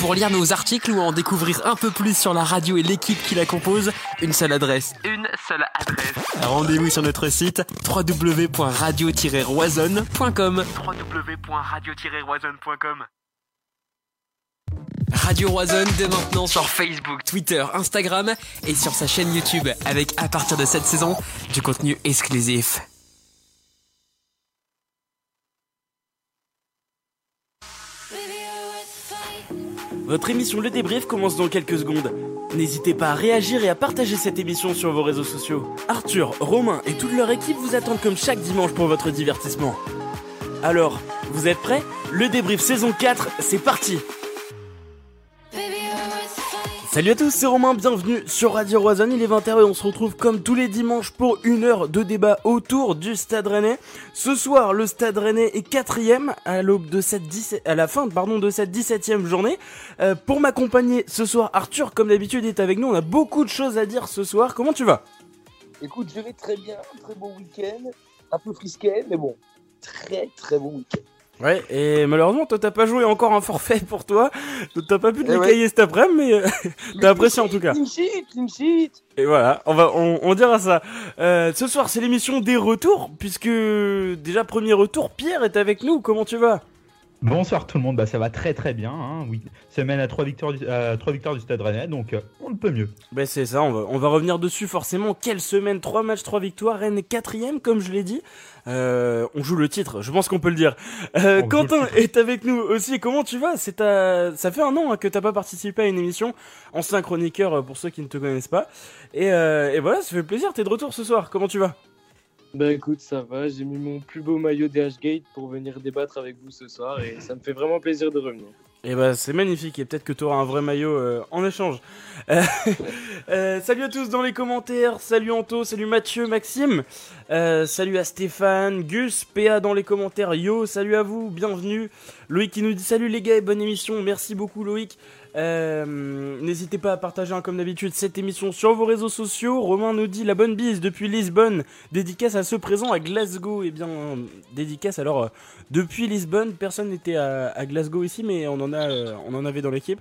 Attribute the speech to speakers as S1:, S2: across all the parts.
S1: Pour lire nos articles ou en découvrir un peu plus sur la radio et l'équipe qui la compose, une seule adresse.
S2: Une seule adresse.
S1: Rendez-vous sur notre site www.radio-roisonne.com.
S2: www.radio-roisonne.com.
S1: Radio Roisonne dès maintenant sur Facebook, Twitter, Instagram et sur sa chaîne YouTube avec à partir de cette saison du contenu exclusif.
S3: Votre émission Le Débrief commence dans quelques secondes. N'hésitez pas à réagir et à partager cette émission sur vos réseaux sociaux. Arthur, Romain et toute leur équipe vous attendent comme chaque dimanche pour votre divertissement. Alors, vous êtes prêts? Le Débrief saison 4, c'est parti Salut à tous, c'est Romain, bienvenue sur Radio Roison, il est 20h et on se retrouve comme tous les dimanches pour une heure de débat autour du Stade Rennais. Ce soir, le Stade Rennais est quatrième à l'aube de cette 17, à la fin, pardon, de cette 17e journée. Euh, pour m'accompagner ce soir, Arthur, comme d'habitude, est avec nous. On a beaucoup de choses à dire ce soir. Comment tu vas?
S4: Écoute, je vais très bien, très bon week-end, un peu frisquet, mais bon, très très bon week-end.
S3: Ouais, et malheureusement, toi, t'as pas joué encore un forfait pour toi. T'as pas pu te
S4: Eh ouais.
S3: cet après-midi, mais euh, t'as apprécié en tout cas. Et voilà, on va, on, on dira ça. Euh, ce soir, c'est l'émission des retours, puisque déjà premier retour, Pierre est avec nous. Comment tu vas?
S5: Bonsoir tout le monde, bah, ça va très très bien. Hein. Oui. Semaine à 3 victoires, du, à trois victoires du Stade Rennais, donc euh, on ne peut mieux.
S3: Ben c'est ça, on va, on va revenir dessus forcément. Quelle semaine, 3 matchs, 3 victoires, Rennes est quatrième, comme je l'ai dit. Euh, on joue le titre, je pense qu'on peut le dire. Euh,
S5: On
S3: Quentin
S5: le
S3: est avec nous aussi. Comment tu vas? C'est ta... Ça fait un an hein, que t'as pas participé à une émission. Ancien chroniqueur pour ceux qui ne te connaissent pas. Et, et voilà, ça fait plaisir. T'es de retour ce soir. Comment tu vas?
S6: Bah écoute, ça va, j'ai mis mon plus beau maillot DH-Gate pour venir débattre avec vous ce soir et ça me fait vraiment plaisir de revenir.
S3: Et bah c'est magnifique et peut-être que tu auras un vrai maillot euh, en échange. Euh, euh, salut à tous dans les commentaires, salut Anto, salut Mathieu, Maxime, Euh, salut à Stéphane, Gus, PA dans les commentaires, yo, salut à vous, bienvenue. Loïc qui nous dit salut les gars bonne émission, merci beaucoup Loïc. Euh, N'hésitez pas à partager hein, comme d'habitude cette émission sur vos réseaux sociaux. Romain nous dit la bonne bise depuis Lisbonne, dédicace à ceux présents à Glasgow. Et bien, dédicace alors euh, depuis Lisbonne, personne n'était à, à Glasgow ici, mais on en, a, on en avait dans l'équipe.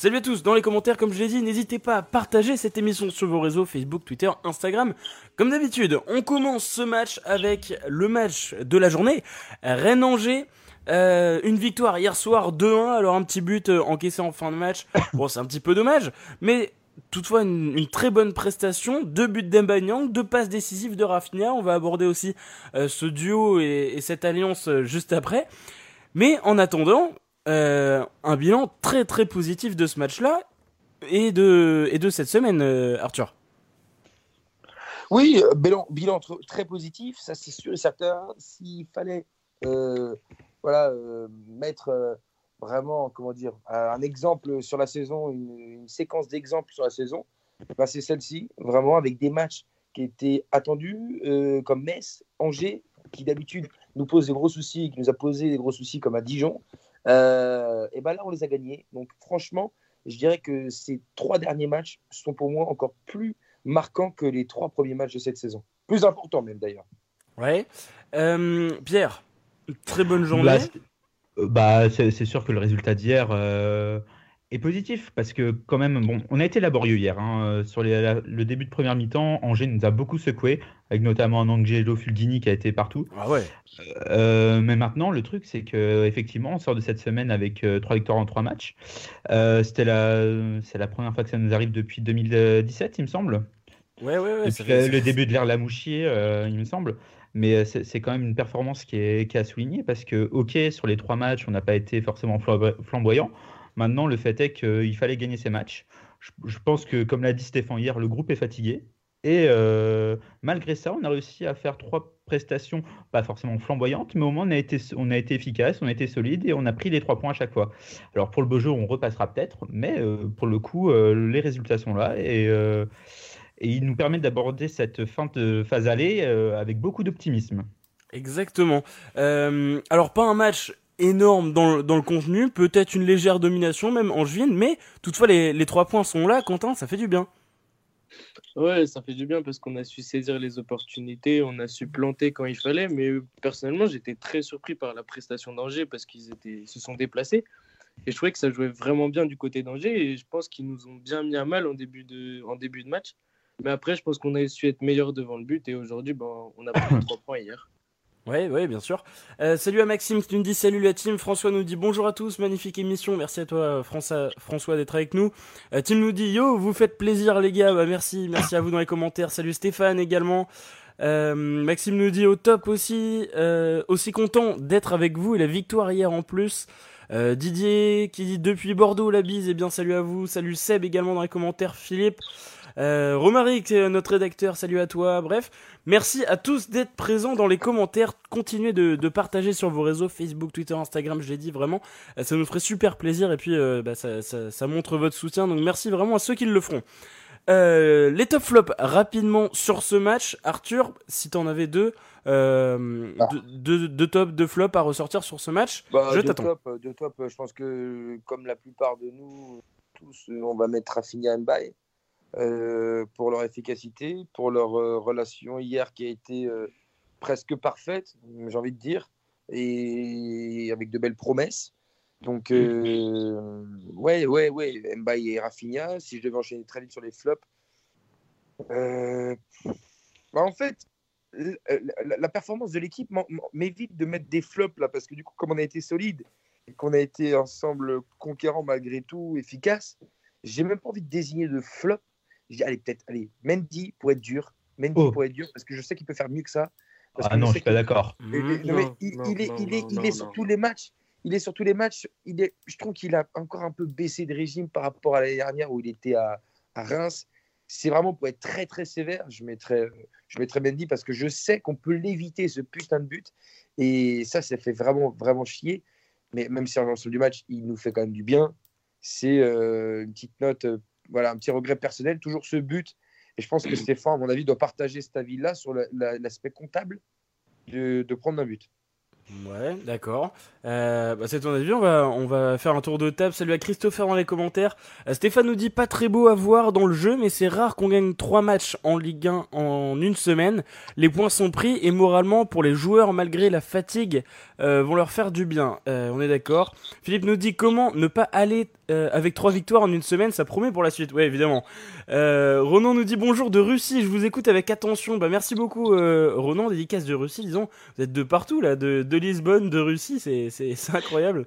S3: Salut à tous, dans les commentaires, comme je l'ai dit, n'hésitez pas à partager cette émission sur vos réseaux Facebook, Twitter, Instagram. Comme d'habitude, on commence ce match avec le match de la journée, Rennes-Angers. Euh, une victoire hier soir 2-1, alors un petit but euh, encaissé en fin de match. Bon, c'est un petit peu dommage, mais toutefois une, une très bonne prestation. Deux buts d'Embanyang, deux passes décisives de Rafinha. On va aborder aussi euh, ce duo et, et cette alliance juste après. Mais en attendant, euh, un bilan très très positif de ce match-là et de, et de cette semaine, euh, Arthur.
S4: Oui, euh, bilan, bilan tr- très positif, ça c'est sûr et certain. S'il fallait voilà, mettre vraiment, comment dire, un exemple sur la saison, une, séquence d'exemples sur la saison, bah, c'est celle-ci, vraiment avec des matchs qui étaient attendus, comme Metz, Angers, qui d'habitude nous pose des gros soucis, qui nous a posé des gros soucis comme à Dijon. Euh, et ben là, on les a gagnés. Donc franchement, je dirais que ces trois derniers matchs sont pour moi encore plus marquants que les trois premiers matchs de cette saison. Plus importants même d'ailleurs.
S3: Ouais. Euh, Pierre, très bonne journée.
S5: Bah, c'est- euh, bah, c'est sûr que le résultat d'hier euh, est positif parce que quand même, bon, on a été laborieux hier. hein, euh, sur les- la- le début de première mi-temps, Angers nous a beaucoup secoué, avec notamment un Angelo Fulgini qui a été partout.
S3: ah ouais.
S5: Euh, mais maintenant, le truc, c'est que effectivement, on sort de cette semaine avec euh, trois victoires en trois matchs. Euh, C'était la, c'est la première fois que ça nous arrive depuis 2017, il me semble.
S3: Ouais, ouais, ouais.
S5: Depuis le, le début de l'ère Lamouchier, il me semble. Mais c'est quand même une performance qui est, qui est à souligner parce que, ok, sur les trois matchs, on n'a pas été forcément flambo- flamboyant. Maintenant, le fait est qu'il fallait gagner ces matchs. Je, pense que, comme l'a dit Stéphane hier, le groupe est fatigué. Et euh, malgré ça, on a réussi à faire trois prestations, pas forcément flamboyantes, mais au moins on a été, on efficace, on a été solide et on a pris les trois points à chaque fois. Alors pour le beau jeu, on repassera peut-être, mais euh, pour le coup, euh, les résultats sont là et, et ils nous permettent d'aborder cette fin de phase aller avec beaucoup d'optimisme.
S3: Exactement. Alors pas un match énorme dans, le- dans le contenu, peut-être une légère domination même en juin, mais toutefois les, les trois points sont là, Quentin, ça fait du bien.
S6: Ouais, ça fait du bien parce qu'on a su saisir les opportunités, on a su planter quand il fallait, mais personnellement, j'étais très surpris par la prestation d'Angers parce qu'ils étaient, se sont déplacés. Et je trouvais que ça jouait vraiment bien du côté d'Angers. Et je pense qu'ils nous ont bien mis à mal en début de, en début de match. Mais après, je pense qu'on a su être meilleur devant le but. Et aujourd'hui, ben, on a pris 3 points hier.
S3: Ouais, ouais, bien sûr. Euh, salut à Maxime qui nous dit salut la team. François nous dit bonjour à tous, magnifique émission. Merci à toi François, François d'être avec nous. Euh, Tim nous dit yo, vous faites plaisir les gars. Bah, merci, merci à vous dans les commentaires. Salut Stéphane également. Euh, Maxime nous dit au top aussi, euh, aussi content d'être avec vous et la victoire hier en plus. Euh, Didier qui dit depuis Bordeaux la bise, et bien salut à vous. Salut Seb également dans les commentaires. Philippe. Euh, Romaric, notre rédacteur, salut à toi. Bref, merci à tous d'être présents dans les commentaires. Continuez de, de, partager sur vos réseaux Facebook, Twitter, Instagram. Je l'ai dit vraiment, euh, ça nous ferait super plaisir et puis euh, bah, ça, ça, ça, montre votre soutien. Donc merci vraiment à ceux qui le feront. Euh, les top flops rapidement sur ce match. Arthur, si t'en avais deux, euh,
S4: Ah.
S3: deux, deux top, deux flops à ressortir sur ce match,
S4: Bah,
S3: je t'attends.
S4: top, de top, je pense que comme la plupart de nous, tous, on va mettre Rafinha Mbaye euh, pour leur efficacité, pour leur euh, relation hier qui a été euh, presque parfaite, j'ai envie de dire, et avec de belles promesses. Donc, euh, ouais, ouais, ouais, Mbaye et Rafinha, si je devais enchaîner très vite sur les flops, bah, en fait, la, la performance de l'équipe m'évite de mettre des flops là, parce que du coup, comme on a été solide et qu'on a été ensemble conquérant malgré tout, efficace, j'ai même pas envie de désigner de flop. Je dis, allez, peut-être, allez, Mendy pour être dur, Mendy
S5: Oh.
S4: pour être dur, parce que je sais qu'il peut faire mieux que ça. Parce
S5: Ah
S4: que
S5: non, je suis pas d'accord.
S3: Mmh.
S4: il, est, sur tous les matchs. Il est sur tous les matchs. Il est, je trouve qu'il a encore un peu baissé de régime par rapport à l'année dernière où il était à, à Reims. C'est vraiment pour être très très sévère. Je mettrais, je mettrais Mendy parce que je sais qu'on peut l'éviter ce putain de but. Et ça, ça fait vraiment vraiment chier. Mais même si en l'ensemble du match, il nous fait quand même du bien. C'est euh, une petite note, euh, voilà, un petit regret personnel. Toujours ce but. Et je pense que Stéphane, à mon avis, doit partager cet avis-là sur la- la- l'aspect comptable de prendre un but.
S3: Ouais, d'accord. Euh, bah, c'est ton avis. On va, faire un tour de table. Salut à Christopher dans les commentaires. Euh, Stéphane nous dit pas très beau à voir dans le jeu, mais c'est rare qu'on gagne trois matchs en Ligue 1 en une semaine. Les points sont pris et moralement pour les joueurs, malgré la fatigue, euh, vont leur faire du bien. On est d'accord. Philippe nous dit comment ne pas aller avec trois victoires en une semaine? Ça promet pour la suite. Ouais, évidemment. Ronan nous dit bonjour de Russie. Je vous écoute avec attention. Bah merci beaucoup, Ronan. Dédicace de Russie, disons. Vous êtes de partout là, de Lisbonne, de Russie, c'est, incroyable.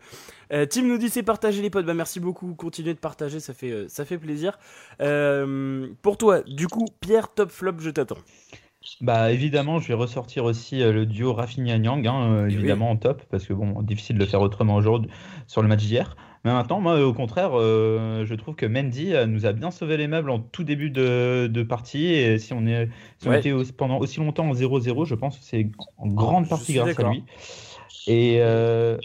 S3: Euh, Tim nous dit c'est partager les potes, bah merci beaucoup, continuez de partager, ça fait, euh, ça fait plaisir. Euh, pour toi, du coup, Pierre, top flop, je t'attends.
S5: Bah évidemment, je vais ressortir aussi le duo Rafinha Nyang, hein,
S3: Oui.
S5: évidemment en top, parce que bon, difficile de le faire autrement aujourd'hui sur le match d'hier. Mais maintenant, moi, au contraire, euh, je trouve que Mendy euh, nous a bien sauvé les meubles en tout début de, de partie. Et si on est, si on
S3: Ouais.
S5: était au- pendant aussi longtemps en 0-0, je pense que c'est en grande
S3: Je
S5: partie grâce à lui. Et, euh,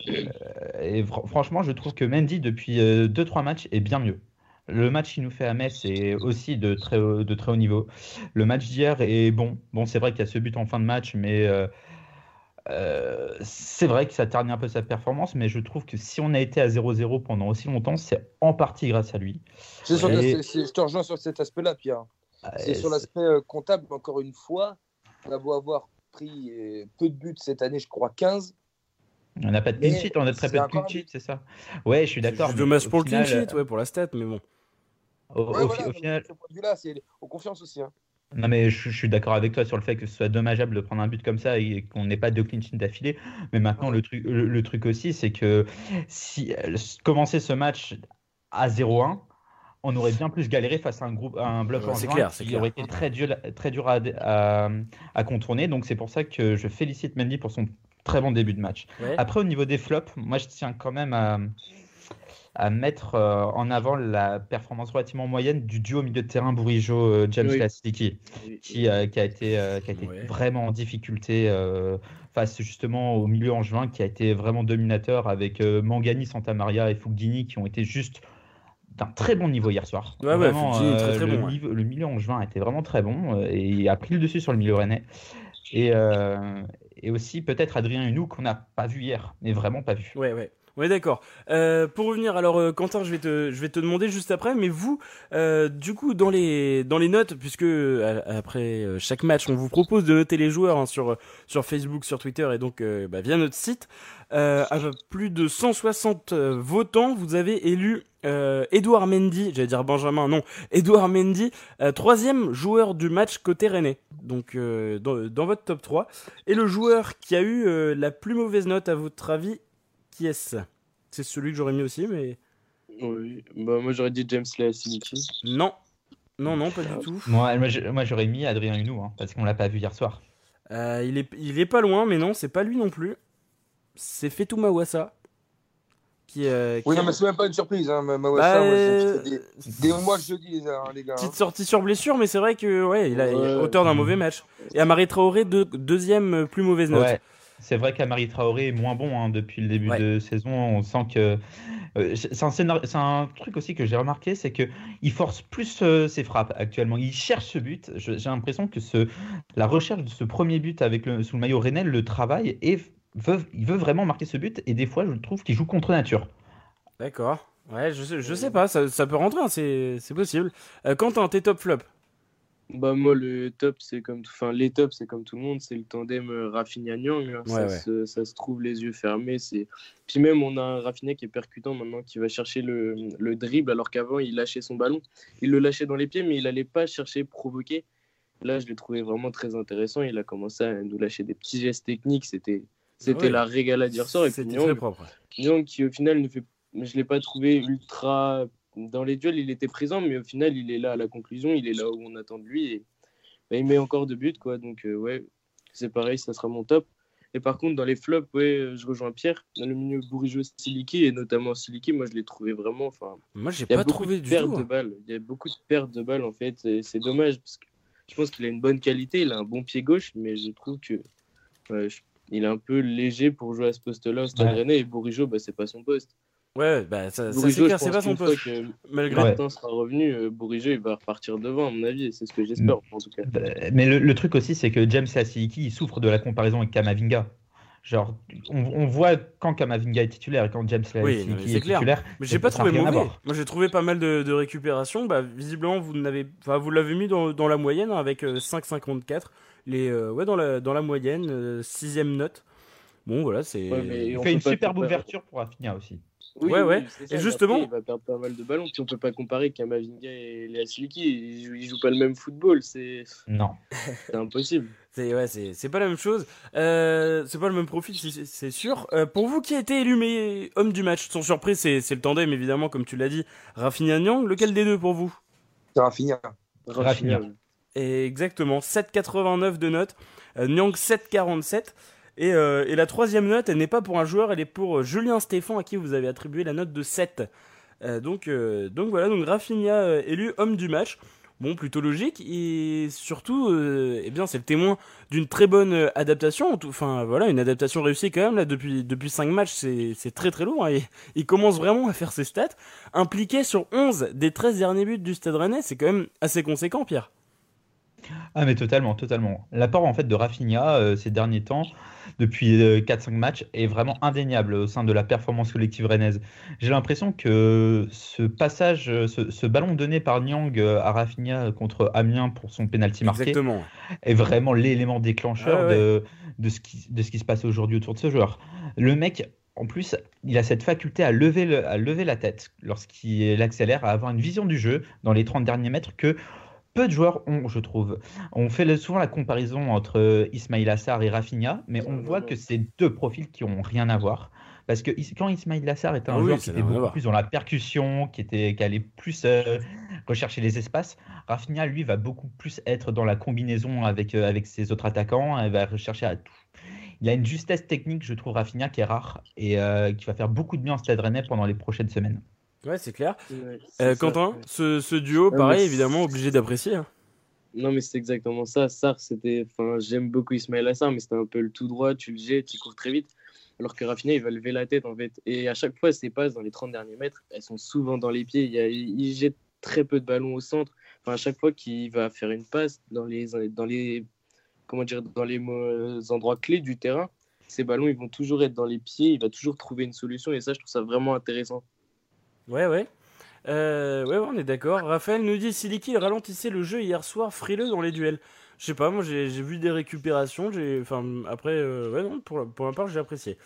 S5: et fr- franchement, je trouve que Mendy, depuis 2-3 matchs, est bien mieux. Le match qu'il nous fait à Metz est aussi de très haut, de très haut niveau. Le match d'hier est bon. Bon, c'est vrai qu'il y a ce but en fin de match, mais euh, euh, c'est vrai que ça ternit un peu sa performance. Mais je trouve que si on a été à 0-0 pendant aussi longtemps, c'est en partie grâce à lui.
S4: C'est sur-
S5: Et-
S4: c'est- c'est- je te rejoins sur cet aspect-là, Pierre. C'est
S5: Euh,
S4: sur l'aspect euh, comptable, encore une fois, on a beau avoir pris euh, peu de buts cette année, je crois 15.
S5: On n'a pas de clean sheet, on a très
S4: c'est
S5: peu de clean sheet, c'est ça? Ouais, je suis d'accord.
S3: C'est
S5: mais
S3: dommage pour le clean sheet, ouais, pour la stat, mais bon.
S5: Au,
S4: Ouais,
S5: au
S4: voilà,
S5: au final,
S4: ce point de vue-là, c'est aux confiance aussi. hein.
S5: Non mais je, je suis d'accord avec toi sur le fait que ce soit dommageable de prendre un but comme ça et qu'on n'ait pas de clean sheet d'affilée. Mais maintenant le truc, le, le truc aussi, c'est que si euh, commencer ce match à 0-1, on aurait bien plus galéré face à un groupe, à un bloc
S3: Ouais,
S5: en juin
S3: clair,
S5: qui
S3: clair.
S5: aurait été très dur, très dur à, à, à contourner. Donc c'est pour ça que je félicite Mendy pour son très bon début de match.
S3: Ouais.
S5: Après, au niveau des flops, moi, je tiens quand même à, à mettre euh, en avant la performance relativement moyenne du duo milieu de terrain Bourigeau-James
S6: Oui.
S5: Lastiki, qui, euh, qui a été, euh, qui a été
S3: Ouais.
S5: vraiment en difficulté euh, face justement au milieu angevin, qui a été vraiment dominateur avec euh, Mangani, Santamaria et Fugdini qui ont été juste d'un très bon niveau hier soir.
S3: Ouais, ouais,
S5: Vraiment,
S3: Fugdini, très, très
S5: le,
S3: bon,
S5: niveau- le milieu angevin était vraiment très bon euh, et a pris le dessus sur le milieu rennais. Et, euh, et aussi peut-être Adrien Hunou qu'on n'a pas vu hier, mais vraiment pas vu.
S3: Ouais, ouais. Ouais, d'accord. Euh, pour revenir, alors euh, Quentin, je vais te, je vais te demander juste après, mais vous, euh, du coup, dans les, dans les notes, puisque après chaque match, on vous propose de noter les joueurs hein, sur, sur Facebook, sur Twitter et donc bah, via notre site, à plus de 160 euh, votants, vous avez élu Edouard Mendy, j'allais dire Benjamin, non, Edouard Mendy, troisième joueur du match côté Rennais, donc dans, dans votre top 3. Et le joueur qui a eu la plus mauvaise note, à votre avis, C'est celui que j'aurais mis aussi, mais
S6: Oui. Bah, moi, j'aurais dit James Leasiniki.
S3: non. Non, non, pas du tout.
S5: Moi, j'aurais mis Adrien Hunou, hein, parce qu'on l'a pas vu hier soir.
S3: Euh, il, est, il est pas loin, mais non, c'est pas lui non plus. C'est Fetou Mawassa. Qui, euh,
S4: Oui, non, mais c'est même pas une surprise. Hein,
S3: Bah,
S4: Mawassa, moi,
S3: euh,
S4: des, des mois que je dis, hein, les gars. hein.
S3: Petite sortie sur blessure, mais c'est vrai que ouais, il a
S6: Ouais.
S3: auteur d'un mauvais match. Et Amari Traoré, deux- deuxième euh, plus mauvaise note.
S5: Ouais, c'est vrai qu'Amari Traoré est moins bon hein, depuis le début
S3: Ouais.
S5: de saison. On sent que euh, c'est un, scénar- c'est un truc aussi que j'ai remarqué, c'est que il force plus euh, ses frappes actuellement. Il cherche ce but. J'ai l'impression que ce, la recherche de ce premier but avec le, sous le maillot Rennais le travail et veut, il veut vraiment marquer ce but. Et des fois, je trouve qu'il joue contre nature.
S3: D'accord. Ouais, je sais, je sais pas, ça, ça peut rentrer, hein, c'est c'est possible. Euh, Quentin, tes top flop
S6: Bah, moi, le top, c'est comme. tout- Enfin, les tops, c'est comme tout le monde. C'est le tandem euh, Rafinha-Nyang. hein.
S3: Ouais,
S6: ça,
S3: ouais.
S6: Se, ça se trouve les yeux fermés. c'est Puis même, on a un Rafinha qui est percutant maintenant, qui va chercher le, le dribble, alors qu'avant, il lâchait son ballon. Il le lâchait dans les pieds, mais il allait pas chercher provoquer. Là, je l'ai trouvé vraiment très intéressant. Il a commencé à nous lâcher des petits gestes techniques. C'était. C'était
S3: Ouais.
S6: la régalade d'hier soir. Et puis
S3: C'était
S6: Nyang,
S3: très propre.
S6: Nyang qui au final ne fait je l'ai pas trouvé ultra dans les duels il était présent mais au final il est là à la conclusion il est là où on attend de lui et bah, il met encore deux buts quoi donc euh, ouais c'est pareil ça sera mon top et par contre dans les flops ouais euh, je rejoins Pierre dans le milieu Bourigeau Siliki et notamment Siliki moi je l'ai trouvé vraiment enfin
S3: Moi, j'ai
S6: il y a
S3: pas
S6: beaucoup
S3: trouvé
S6: de
S3: tout.
S6: de
S3: hein.
S6: balles il y a beaucoup de pertes de balles en fait et c'est dommage parce que je pense qu'il a une bonne qualité il a un bon pied gauche mais je trouve que ouais, je- il est un peu léger pour jouer à ce poste-là au Stade
S5: Ouais.
S6: Rennais et Bourigeau bah c'est pas son poste
S3: Ouais, bah ça, ça, c'est clair, c'est pas son poste.
S6: que
S3: Malgré.
S5: Ouais.
S6: Martin sera revenu, euh, Bourigeau il va repartir devant, à mon avis, et c'est ce que j'espère en tout cas.
S5: Euh, Mais le, le truc aussi, c'est que James Asiliki, il souffre de la comparaison avec Kamavinga. Genre, on, on voit quand Kamavinga est titulaire et quand James
S3: Oui, non,
S5: est
S3: clair.
S5: titulaire.
S3: Mais j'ai pas trouvé mauvais. Moi, j'ai trouvé pas mal de, de récupération. Bah, visiblement, vous n'avez, enfin, vous l'avez mis dans, dans la moyenne hein, avec euh, 5,54. Les, euh, ouais, dans la, dans la moyenne, euh, sixième note. Bon, voilà, c'est.
S6: Ouais,
S5: Il fait une superbe ouverture pour Rafinha aussi.
S6: Oui,
S3: Ouais,
S6: oui,
S3: ouais.
S6: c'est
S3: Et justement-
S6: après, il va perdre pas mal de ballons, puis on peut pas comparer Kamavinga et Léa Siliki, ils, jouent- ils jouent pas le même football, c'est
S5: Non.
S6: c'est impossible.
S3: C'est ouais, c'est c'est pas la même chose. Euh, c'est pas le même profil, c'est- sûr. Euh, pour vous, qui a été élu mais homme du match Sans surprise, c'est c'est le tandem évidemment, comme tu l'as dit. Rafinha Nyang, lequel des deux pour vous?
S5: Rafinha.
S3: Et Exactement, 7,89 de note. Euh, Nyang 7,47. Et, euh, et la troisième note, elle n'est pas pour un joueur, elle est pour euh, Julien Stéphan à qui vous avez attribué la note de 7. Euh, donc, donc voilà, donc Rafinha élu homme du match. Bon, plutôt logique. Et surtout, eh bien, c'est le témoin d'une très bonne adaptation. Enfin, voilà, une adaptation réussie quand même. Là, depuis, depuis 5 matchs, c'est très très lourd. hein. Et il commence vraiment à faire ses stats. Impliqué sur 11 des 13 derniers buts du Stade Rennais, c'est quand même assez conséquent, Pierre.
S5: Ah mais totalement, totalement. L'apport en fait de Rafinha euh, ces derniers temps, depuis euh, 4-5 matchs, est vraiment indéniable au sein de la performance collective rennaise. J'ai l'impression que ce passage, euh, ce, ce ballon donné par Nyang euh, à Rafinha contre Amiens pour son penalty marqué
S3: Exactement.
S5: est vraiment l'élément déclencheur
S3: Ah ouais.
S5: de, de, ce qui, de ce qui se passe aujourd'hui autour de ce joueur. Le mec, en plus, il a cette faculté à lever, le- à lever la tête lorsqu'il accélère, à avoir une vision du jeu dans les 30 derniers mètres que peu de joueurs ont, je trouve. On fait souvent la comparaison entre Ismail Assar et Rafinha, mais on voit que c'est deux profils qui ont rien à voir. Parce que quand Ismail Assar était un
S3: Ah oui,
S5: joueur qui était beaucoup plus dans la percussion, qui, était, qui allait plus euh, rechercher les espaces, Rafinha, lui, va beaucoup plus être dans la combinaison avec, euh, avec ses autres attaquants, il va rechercher à tout. Il a une justesse technique, je trouve, Rafinha, qui est rare et euh, qui va faire beaucoup de bien au Stade Rennais pendant les prochaines semaines.
S3: Ouais, c'est clair.
S6: Ouais,
S3: Euh,
S6: ça,
S3: Quentin,
S6: ouais.
S3: ce, ce duo,
S6: Ouais,
S3: pareil, évidemment, obligé d'apprécier. hein.
S6: Non, mais c'est exactement ça. Sar, c'était. Enfin, j'aime beaucoup Ismaël Assar, mais c'était un peu le tout droit, tu le jettes, il court très vite. Alors que Rafinha, il va lever la tête, en fait. Et à chaque fois, ses passes dans les 30 derniers mètres, elles sont souvent dans les pieds. Il, y a- il jette très peu de ballons au centre. Enfin, à chaque fois qu'il va faire une passe dans les, dans les, comment dire, dans les euh, endroits clés du terrain, ces ballons, ils vont toujours être dans les pieds, il va toujours trouver une solution et ça, je trouve ça vraiment intéressant.
S3: Ouais, ouais. Euh, ouais, ouais, on est d'accord. Raphaël nous dit Siliki ralentissait le jeu hier soir, frileux dans les duels. Je sais pas, moi j'ai vu des récupérations. J'ai, enfin, après, euh, ouais, non, pour, pour ma part, j'ai apprécié.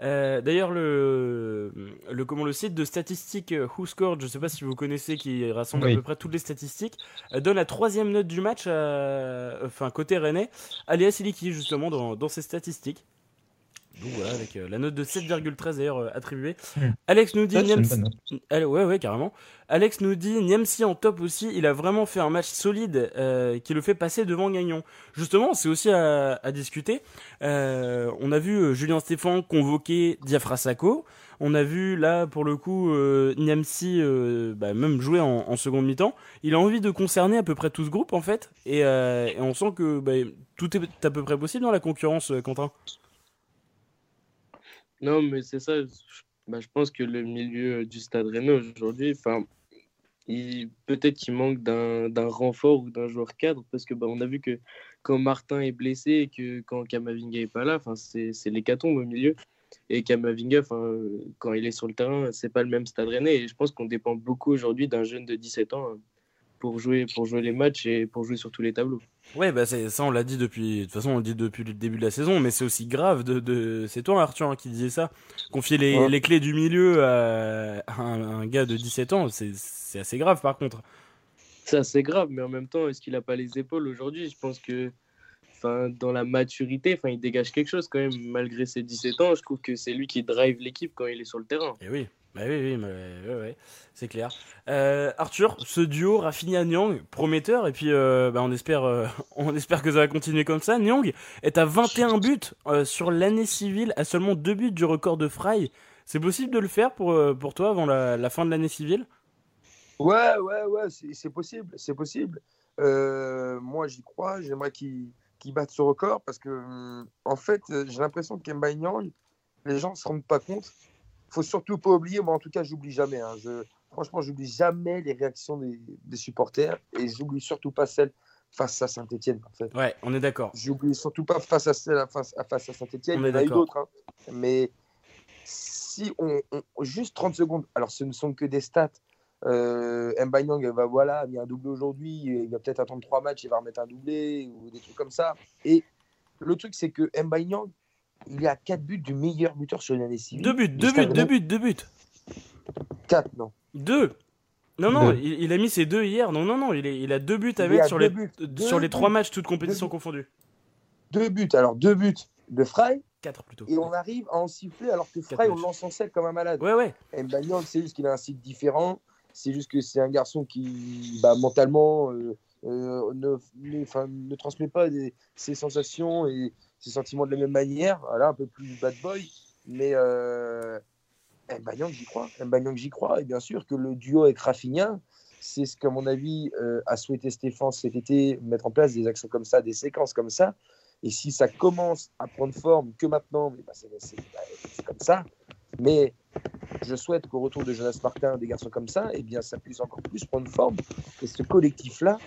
S3: Euh, D'ailleurs, le, le, comment, le site de statistiques euh, WhoScored, je sais pas si vous connaissez, qui rassemble
S5: Oui.
S3: à peu près toutes les statistiques, donne la troisième note du match, à- enfin côté rennais, Alia Siliki justement dans, dans ses statistiques. Donc voilà, avec euh, la note de 7,13 d'ailleurs euh, attribuée.
S5: Hmm.
S3: Alex nous dit. Allez, ouais, ouais, carrément. Alex nous dit Niamsi en top aussi. Il a vraiment fait un match solide euh, qui le fait passer devant Gagnon. Justement, c'est aussi à, à discuter. On a vu Julien Stéphan convoquer Diafra Sakho. On a vu là, pour le coup, euh, Niamsi euh, bah, même jouer en, en seconde mi-temps. Il a envie de concerner à peu près tout ce groupe en fait. Et, euh, et on sent que bah, tout est à peu près possible dans la concurrence, Quentin.
S6: Non, mais c'est ça. Je, bah, je pense que le milieu du Stade Rennais aujourd'hui, peut-être qu'il manque d'un renfort ou d'un joueur cadre parce que bah, on a vu que quand Martin est blessé et que quand Kamavinga est pas là, c'est l'hécatombe au milieu. Et Kamavinga, quand il est sur le terrain, c'est pas le même Stade Rennais. Et je pense qu'on dépend beaucoup aujourd'hui d'un jeune de 17 ans hein, pour jouer, pour jouer les matchs et pour jouer sur tous les tableaux.
S3: Ouais, bah ça, on l'a dit depuis. De toute façon, on le dit depuis le début de la saison, mais c'est aussi grave de. de... C'est toi, Arthur, hein, qui disait ça. Confier les,
S4: Ouais.
S3: les clés du milieu à un, un gars de 17 ans, c'est assez grave, par contre.
S6: C'est grave, mais en même temps, est-ce qu'il n'a pas les épaules aujourd'hui? Je pense que enfin, dans la maturité, enfin, il dégage quelque chose quand même, malgré ses 17 ans. Je trouve que c'est lui qui drive l'équipe quand il est sur le terrain.
S3: Et oui, bah oui, oui, c'est clair. Euh, Arthur, ce duo Rafinha Nyang, prometteur, et puis euh, bah, on espère, euh, on espère que ça va continuer comme ça. Nyang est à 21 buts sur l'année civile, à seulement 2 buts du record de Fry. C'est possible de le faire pour, toi avant la, fin de l'année civile?
S4: Ouais, ouais, ouais, c'est possible, c'est possible. Moi, j'y crois, j'aimerais qu'il qu'il batte ce record parce que, hum, en fait, j'ai l'impression qu'Emba Nyang, les gens ne se rendent pas compte. Il faut surtout pas oublier, moi en tout cas, j'oublie jamais. hein. Je, franchement, j'oublie jamais les réactions des, des supporters et j'oublie surtout pas celles face à Saint-Etienne. En fait.
S3: Ouais, on est d'accord.
S4: J'oublie surtout pas face à, celle- face, à- face à Saint-Etienne.
S3: On
S4: Il
S3: est
S4: y en a eu
S3: d'accord.
S4: d'autres. hein. Mais si on, on- Juste 30 secondes. Alors, ce ne sont que des stats. Euh, Mbanyang, va voilà, il y a un doublé aujourd'hui. Il va peut-être attendre trois matchs, il va remettre un doublé ou des trucs comme ça. Et le truc, c'est que Mbanyang, il est à 4 buts du meilleur buteur sur une année civile.
S3: Deux buts,
S4: du
S3: deux buts,
S4: Stade
S3: deux
S4: Rennais.
S3: buts, deux buts.
S4: 4, non.
S3: Deux. Non, non,
S5: Deux.
S3: il, il a mis ses deux hier. Non, non, non, il, est, il a deux buts à
S4: Il
S3: mettre
S4: à
S3: sur
S4: deux
S3: les,
S4: buts.
S3: euh,
S4: Deux
S3: sur les
S4: buts.
S3: trois matchs, toutes compétitions confondues.
S4: Deux buts. Alors, deux buts de Fry.
S3: Quatre plutôt.
S4: Et on arrive à en siffler alors que Fry, on l'encensait comme un malade.
S3: Ouais, ouais.
S4: Mbanyang, c'est juste qu'il a un cycle différent. C'est juste que c'est un garçon qui, bah, mentalement, euh, euh, ne, transmet pas ses sensations et ses sentiments de la même manière. Voilà, un peu plus bad boy. Mais euh, j'y crois. J'y crois. Et bien sûr que le duo avec Rafinha, c'est ce qu'à mon avis euh, a souhaité Stéphane cet été, mettre en place des actions comme ça, des séquences comme ça. Et si ça commence à prendre forme que maintenant, bah, bah, c'est comme ça. Mais je souhaite qu'au retour de Jonas Martin, des garçons comme ça, eh bien, ça puisse encore plus prendre forme. Et ce collectif-là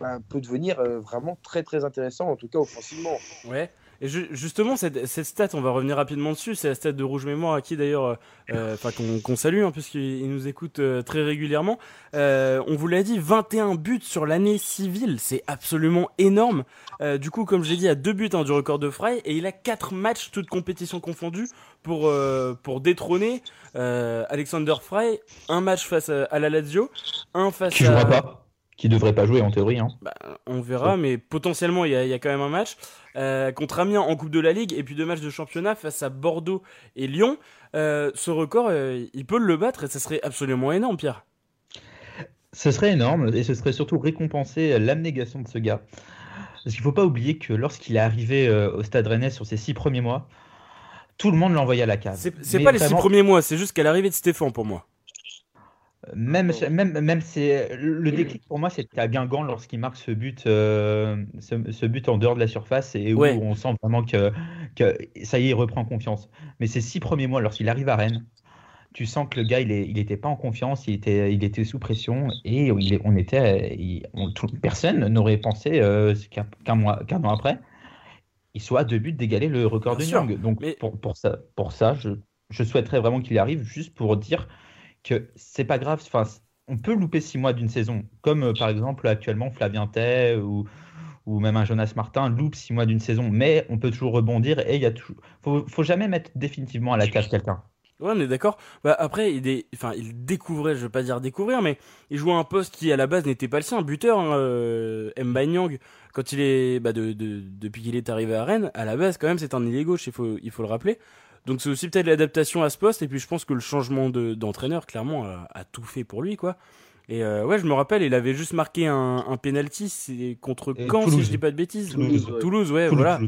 S4: bah, peut devenir euh, vraiment très très intéressant, en tout cas offensivement.
S3: Ouais. Et ju- justement, cette, cette stat, on va revenir rapidement dessus. C'est la stat de Rouge Mémoire à qui d'ailleurs, euh, euh, enfin qu'on qu'on salue, hein, puisqu'il il nous écoute euh, très régulièrement. Euh, on vous l'a dit, 21 buts sur l'année civile, c'est absolument énorme. Euh, du coup, comme je l'ai dit, il a deux buts hein, du record de Fry et il a quatre matchs, toutes compétitions confondues, pour euh, pour détrôner euh, Alexander Fry. Un match face à, à la Lazio, un face
S5: Qui
S3: à
S5: jouera pas, qui devrait pas jouer en théorie. Hein.
S3: bah, on verra, mais potentiellement, il y, a- il y a quand même un match euh, contre Amiens en Coupe de la Ligue et puis deux matchs de championnat face à Bordeaux et Lyon. Euh, ce record, euh, il peut le battre et ça serait absolument énorme, Pierre.
S5: Ce serait énorme et ce serait surtout récompenser l'abnégation de ce gars. Parce qu'il faut pas oublier que lorsqu'il est arrivé au Stade Rennais sur ses six premiers mois, tout le monde l'envoyait à la cave.
S3: C'est pas les six premiers mois, c'est juste qu'à l'arrivée de Stéphane pour moi.
S5: Même, même, même c'est le déclic pour moi, c'était à Guingamp lorsqu'il marque ce but, euh, ce, ce but en dehors de la surface et où
S3: Ouais.
S5: on sent vraiment que, que ça y est, il reprend confiance. Mais ces six premiers mois, lorsqu'il arrive à Rennes, tu sens que le gars, il est, il était pas en confiance, il était, il était sous pression et il on était, il- on- tout- personne n'aurait pensé euh, qu'un qu'un mois, qu'un an après, il soit à deux buts d'égaler le record
S3: Bien
S5: de Nyang. Donc
S3: mais-
S5: pour, pour ça, pour ça je, je souhaiterais vraiment qu'il y arrive, juste pour dire que c'est pas grave. Enfin, on peut louper six mois d'une saison, comme euh, par exemple actuellement Flavien Tay ou, ou même un Jonas Martin loupe six mois d'une saison, mais on peut toujours rebondir et il y a toujours, faut, faut jamais mettre définitivement à la cave quelqu'un.
S3: Ouais, on est d'accord. Bah après, il, est... enfin, il découvrait, je veux pas dire découvrir, mais il jouait un poste qui à la base n'était pas le sien, buteur. Hein, euh, Mba Nyang, quand il est, bah, de, de- depuis qu'il est arrivé à Rennes, à la base quand même c'est un ailier gauche, il faut, il faut le rappeler. Donc c'est aussi peut-être l'adaptation à ce poste, et puis je pense que le changement de- d'entraîneur clairement a, a tout fait pour lui, quoi. Et euh, ouais, je me rappelle, il avait juste marqué un, un penalty contre
S5: Et
S3: Caen, si je dis pas de bêtises.
S6: Toulouse, ouais.
S3: Toulouse, ouais,
S5: Toulouse,
S3: voilà.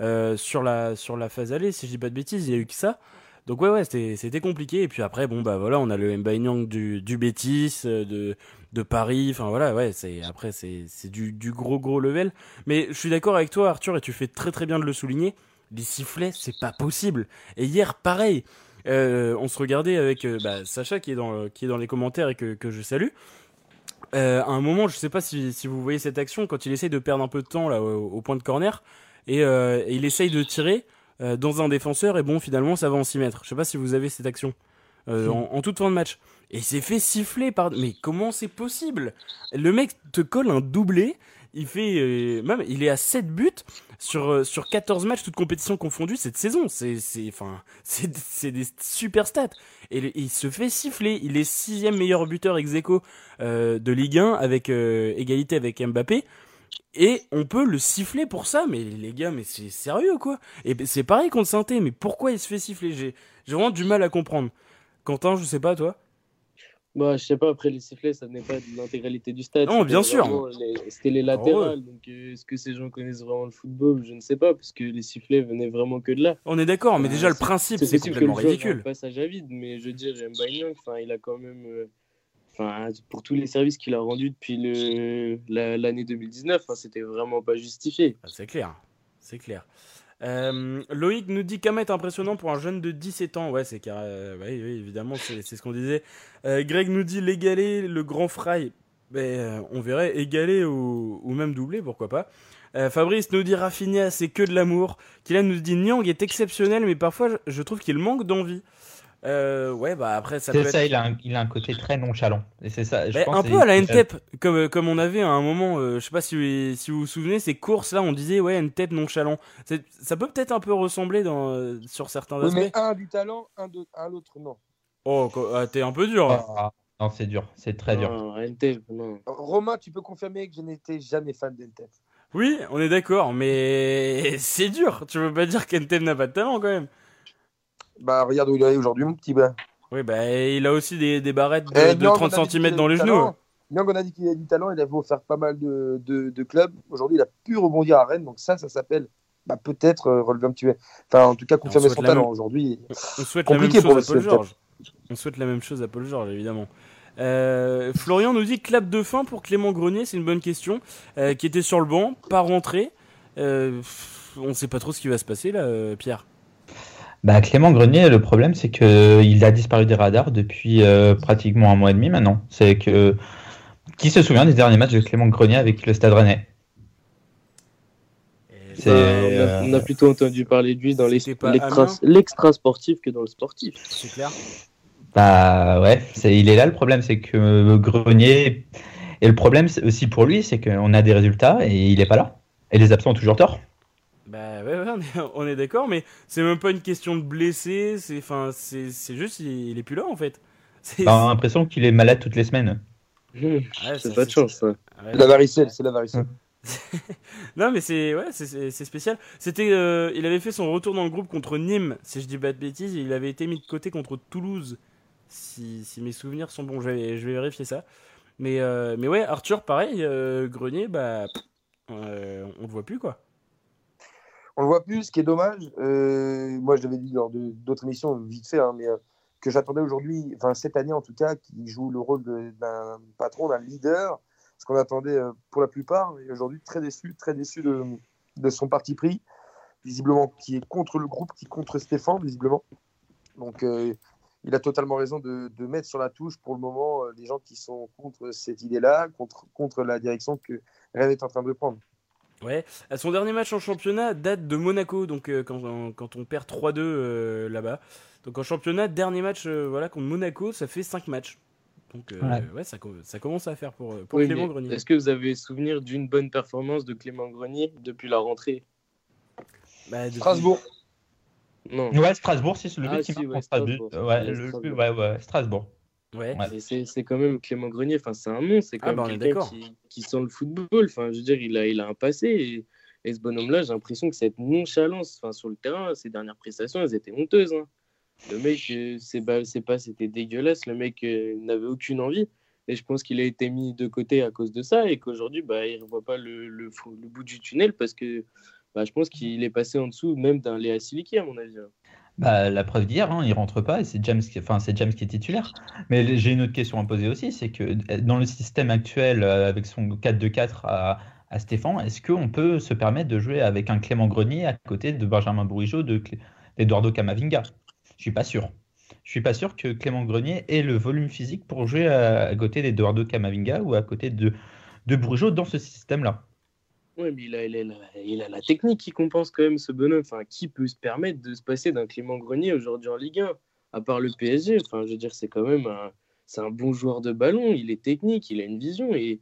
S3: Euh, sur la sur la phase allée, si je dis pas de bêtises, il y a eu que ça. Donc ouais ouais, c'était c'était compliqué et puis après bon bah voilà, on a le Mbaye Niang du du Betis euh, de de Paris, enfin voilà, ouais, c'est après c'est c'est du du gros gros level, mais je suis d'accord avec toi Arthur et tu fais très très bien de le souligner. Les sifflets, c'est pas possible. Et hier pareil, euh, on se regardait avec euh, bah, Sacha qui est dans qui est dans les commentaires et que que je salue. Euh, à un moment, je sais pas si, si vous voyez cette action, quand il essaye de perdre un peu de temps là au, au point de corner, et, euh, et il essaye de tirer euh, dans un défenseur, et bon, finalement, ça va en 6 mètres. Je sais pas si vous avez cette action euh, en, en toute fin de match. Et il s'est fait siffler par. Mais comment c'est possible? Le mec te colle un doublé. Il fait euh, même, il est à 7 buts sur euh, sur 14 matchs toutes compétitions confondues cette saison. C'est c'est enfin c'est c'est des super stats. Et il se fait siffler. Il est sixième meilleur buteur ex aequo, euh, de Ligue 1 avec euh, égalité avec Mbappé. Et on peut le siffler pour ça, mais les gars, mais c'est sérieux quoi. Et c'est pareil contre Sainté, mais pourquoi il se fait siffler? J'ai vraiment du mal à comprendre. Quentin, je sais pas toi.
S6: Bah, je sais pas, après les sifflets, ça venait pas de l'intégralité du stade.
S3: Non, bien sûr.
S6: les- C'était les latérales. Donc, euh, est-ce que ces gens connaissent vraiment le football? Je ne sais pas, parce que les sifflets venaient vraiment que de là.
S3: On est d'accord, mais
S6: Euh,
S3: déjà le principe c'est complètement
S6: que le
S3: ridicule.
S6: un passage à vide, mais je veux dire, Mbaye enfin, il a quand même. euh, Enfin, pour tous les services qu'il a rendus depuis le- la- l'année 2019, enfin, c'était vraiment pas justifié.
S3: Ah, c'est clair, c'est clair. Euh, Loïc nous dit Kamet impressionnant pour un jeune de 17 ans. Ouais, c'est euh, oui, évidemment, c'est ce qu'on disait. Euh, Greg nous dit l'égaler, le grand fry. On verrait égaler ou, même doubler, pourquoi pas. Fabrice nous dit Rafinha, c'est que de l'amour. Kylian nous dit Nyang est exceptionnel, mais parfois je trouve qu'il manque d'envie. Euh, ouais, bah après ça peut
S5: C'est ça,
S3: être...
S5: il a, un, il a un côté très nonchalant. Et c'est ça. je pense
S3: un peu à la. NTEP, comme, comme on avait à un moment, euh, je sais pas si, si vous vous souvenez, ces courses là, on disait ouais NTEP nonchalant. Ça peut peut-être un peu ressembler dans, euh, sur certains
S4: Oui,
S3: aspects.
S4: mais un a du talent, un, de, un l'autre, non.
S3: Oh, ah, t'es un peu dur. hein.
S5: Ah, non, c'est dur, c'est très dur.
S6: Non, NTEP, non.
S4: Romain, tu peux confirmer que je n'étais jamais fan d'Entep.
S3: Oui, on est d'accord, mais c'est dur. Tu veux pas dire qu'NTEP n'a pas de talent quand même.
S4: Bah, regarde où il est aujourd'hui, mon petit bas.
S3: Oui, bah il a aussi des, des barrettes de,
S4: Eh,
S3: de
S4: Nyang,
S3: 30
S4: on a dit qu'il
S3: cm dans les genoux.
S4: Nyang, on a dit qu'il a du talent, il a beau faire pas mal de, de, de clubs. Aujourd'hui, il a pu rebondir à Rennes, donc ça, ça s'appelle bah, peut-être euh, relever un petit peu. Enfin, en tout cas, confirmer son talent
S3: même-
S4: aujourd'hui.
S3: On souhaite la même
S4: Compliqué pour
S3: chose à Paul. Georges. On souhaite la même chose à Paul Georges, évidemment. Euh, Florian nous dit clap de fin pour Clément Grenier, c'est une bonne question. Euh, qui était sur le banc, pas rentré. Euh, on sait pas trop ce qui va se passer là, Pierre.
S5: Bah, Clément Grenier, le problème, c'est que il a disparu des radars depuis euh, pratiquement un mois et demi maintenant. C'est que qui se souvient des derniers matchs de Clément Grenier avec le Stade Rennais? C'est,
S6: Enfin, on, a,
S5: euh,
S6: on a plutôt entendu parler de lui dans les-
S3: C'était pas
S6: l'extra
S3: Amiens
S6: l'extra sportif que dans le sportif.
S3: C'est clair.
S5: Bah ouais, c'est, il est là le problème, c'est que Grenier. Et le problème c'est aussi pour lui, c'est qu'on a des résultats et il est pas là. Et les absents ont toujours tort.
S3: Bah ouais, ouais, on est, on est d'accord, mais c'est même pas une question de blessé. C'est, enfin, c'est, c'est juste, il, il est plus là en fait. C'est,
S5: T'as l'impression qu'il est malade toutes les semaines.
S3: ouais,
S6: c'est pas de chance, ça.
S3: ouais.
S4: La varicelle, c'est la varicelle.
S3: Non, mais c'est ouais, c'est- spécial. C'était, euh, il avait fait son retour dans le groupe contre Nîmes, si je dis pas de bêtises, et il avait été mis de côté contre Toulouse, si, si mes souvenirs sont bons. Je vais, je vais vérifier ça. Mais euh, mais ouais, Arthur, pareil, euh, Grenier, bah, pff, euh, on le voit plus quoi.
S4: On le voit plus, ce qui est dommage. euh, moi, je l'avais dit lors d'autres émissions, vite fait, hein, mais euh, que j'attendais aujourd'hui, enfin cette année en tout cas, qu'il joue le rôle d'un patron, d'un leader, ce qu'on attendait euh, pour la plupart. Et aujourd'hui, très déçu, très déçu de, son parti pris, visiblement, qui est contre le groupe, qui est contre Stéphane, visiblement. Donc, il a totalement raison de, de mettre sur la touche pour le moment les gens qui sont contre cette idée-là, contre, contre la direction que Rennes est en train de prendre.
S3: Ouais, à son dernier match en championnat date de Monaco, donc euh, quand, on- quand on perd 3-2 euh, là-bas. Donc en championnat, dernier match euh, voilà, contre Monaco, ça fait 5 matchs. Donc euh,
S5: Ouais.
S3: ouais, ça, co- ça commence à faire pour, euh, pour
S6: Oui,
S3: Clément Grenier.
S6: Est-ce que vous avez souvenir d'une bonne performance de Clément Grenier depuis la rentrée?
S3: Bah, depuis-
S4: Strasbourg.
S6: Non.
S5: Ouais, Strasbourg, c'est le
S6: Ah,
S5: but qui
S6: si,
S5: marque
S6: ouais,
S5: contre Strasbourg.
S6: Strasbourg.
S5: Ouais,
S6: Ouais,
S5: le-
S6: Strasbourg.
S5: ouais, ouais, Strasbourg.
S3: Ouais.
S6: C'est quand même Clément Grenier, enfin, c'est un monstre, c'est quand
S3: Ah bah, est
S6: même quelqu'un
S3: d'accord.
S6: qui, qui sent le football. Enfin, je veux dire, il a, il a un passé. Et, et ce bonhomme-là, j'ai l'impression que cette nonchalance enfin, sur le terrain, ses dernières prestations, elles étaient honteuses. hein. Le mec, euh, c'est pas, pas, c'était dégueulasse. Le mec euh, n'avait aucune envie. Et je pense qu'il a été mis de côté à cause de ça et qu'aujourd'hui, bah, il ne voit pas le, le bout du tunnel parce que bah, je pense qu'il est passé en dessous même d'un Léa Siliki, à mon avis. hein.
S5: Bah, la preuve d'hier, hein, il rentre pas et c'est James, qui... enfin, James qui est titulaire. Mais j'ai une autre question à poser aussi, c'est que dans le système actuel, euh, avec son 4-2-4 à, à Stéphane, est-ce qu'on peut se permettre de jouer avec un Clément Grenier à côté de Benjamin Bourigeaud, de d'Eduardo Camavinga? Je suis pas sûr. Je suis pas sûr que Clément Grenier ait le volume physique pour jouer à, côté d'Eduardo Camavinga ou à côté de, de dans ce système-là.
S6: Oui, mais il a, il, a, la- il a la technique qui compense quand même ce bonhomme. Enfin, qui peut se permettre de se passer d'un Clément Grenier aujourd'hui en Ligue 1 À part le PSG, enfin, je veux dire, c'est quand même un, c'est un bon joueur de ballon. Il est technique, il a une vision. Et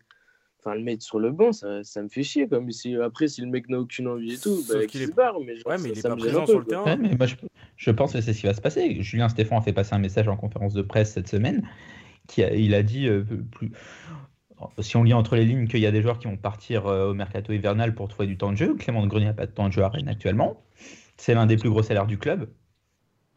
S6: enfin, le mettre sur le banc, ça, ça me fait chier. Comme si, après, si le mec n'a aucune envie et tout, bah,
S3: qu'il
S6: qu'il
S3: est-
S6: se barre. Mais, genre,
S3: Ouais, mais
S6: ça-
S3: il est
S6: ça
S3: pas
S6: me gêne
S3: présent
S6: un
S3: sur
S6: peu,
S3: le
S6: quoi.
S3: terrain.
S5: Ouais, mais moi, je, je pense que c'est ce qui va se passer. Julien Stéphane a fait passer un message en conférence de presse cette semaine. Qui a- il a dit, euh, plus, si on lit entre les lignes, qu'il y a des joueurs qui vont partir euh, au mercato hivernal pour trouver du temps de jeu. Clément de Grenier n'a pas de temps de jeu à Rennes actuellement. C'est l'un des plus gros salaires du club.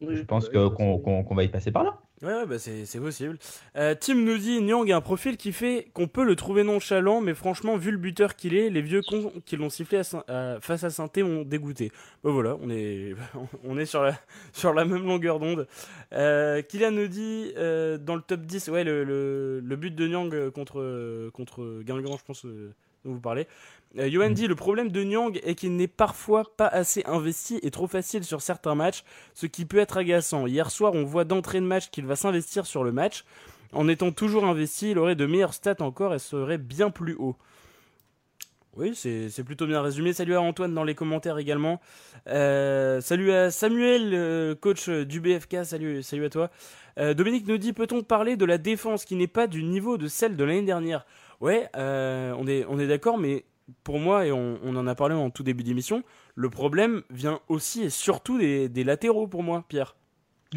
S6: Oui,
S5: Je pense
S6: bah,
S5: qu'on va y passer par là.
S3: Ouais, ouais, bah c'est possible. Euh, Tim nous dit Nyang a un profil qui fait qu'on peut le trouver nonchalant, mais franchement, vu le buteur qu'il est, les vieux cons qui l'ont sifflé à- face à saint m'ont dégoûté. Bah voilà, on est, on est sur la, sur la même longueur d'onde. Euh, Kylian nous dit euh, dans le top 10, ouais, le, but de Nyang contre, contre Guingamp, je pense, euh, dont vous parlez. Euh, dit le problème de Nyang est qu'il n'est parfois pas assez investi et trop facile sur certains matchs ce qui peut être agaçant. Hier soir, on voit d'entrée de match qu'il va s'investir sur le match. En étant toujours investi, il aurait de meilleures stats encore et serait bien plus haut. Oui, c'est plutôt bien résumé. Salut à Antoine dans les commentaires également. Euh, salut à Samuel, euh, coach du BFK. Salut, salut à toi. Euh, Dominique nous dit peut-on parler de la défense qui n'est pas du niveau de celle de l'année dernière? Ouais, on est, on est d'accord, mais pour moi, et on, on en a parlé en tout début d'émission, le problème vient aussi et surtout des, des latéraux pour moi, Pierre.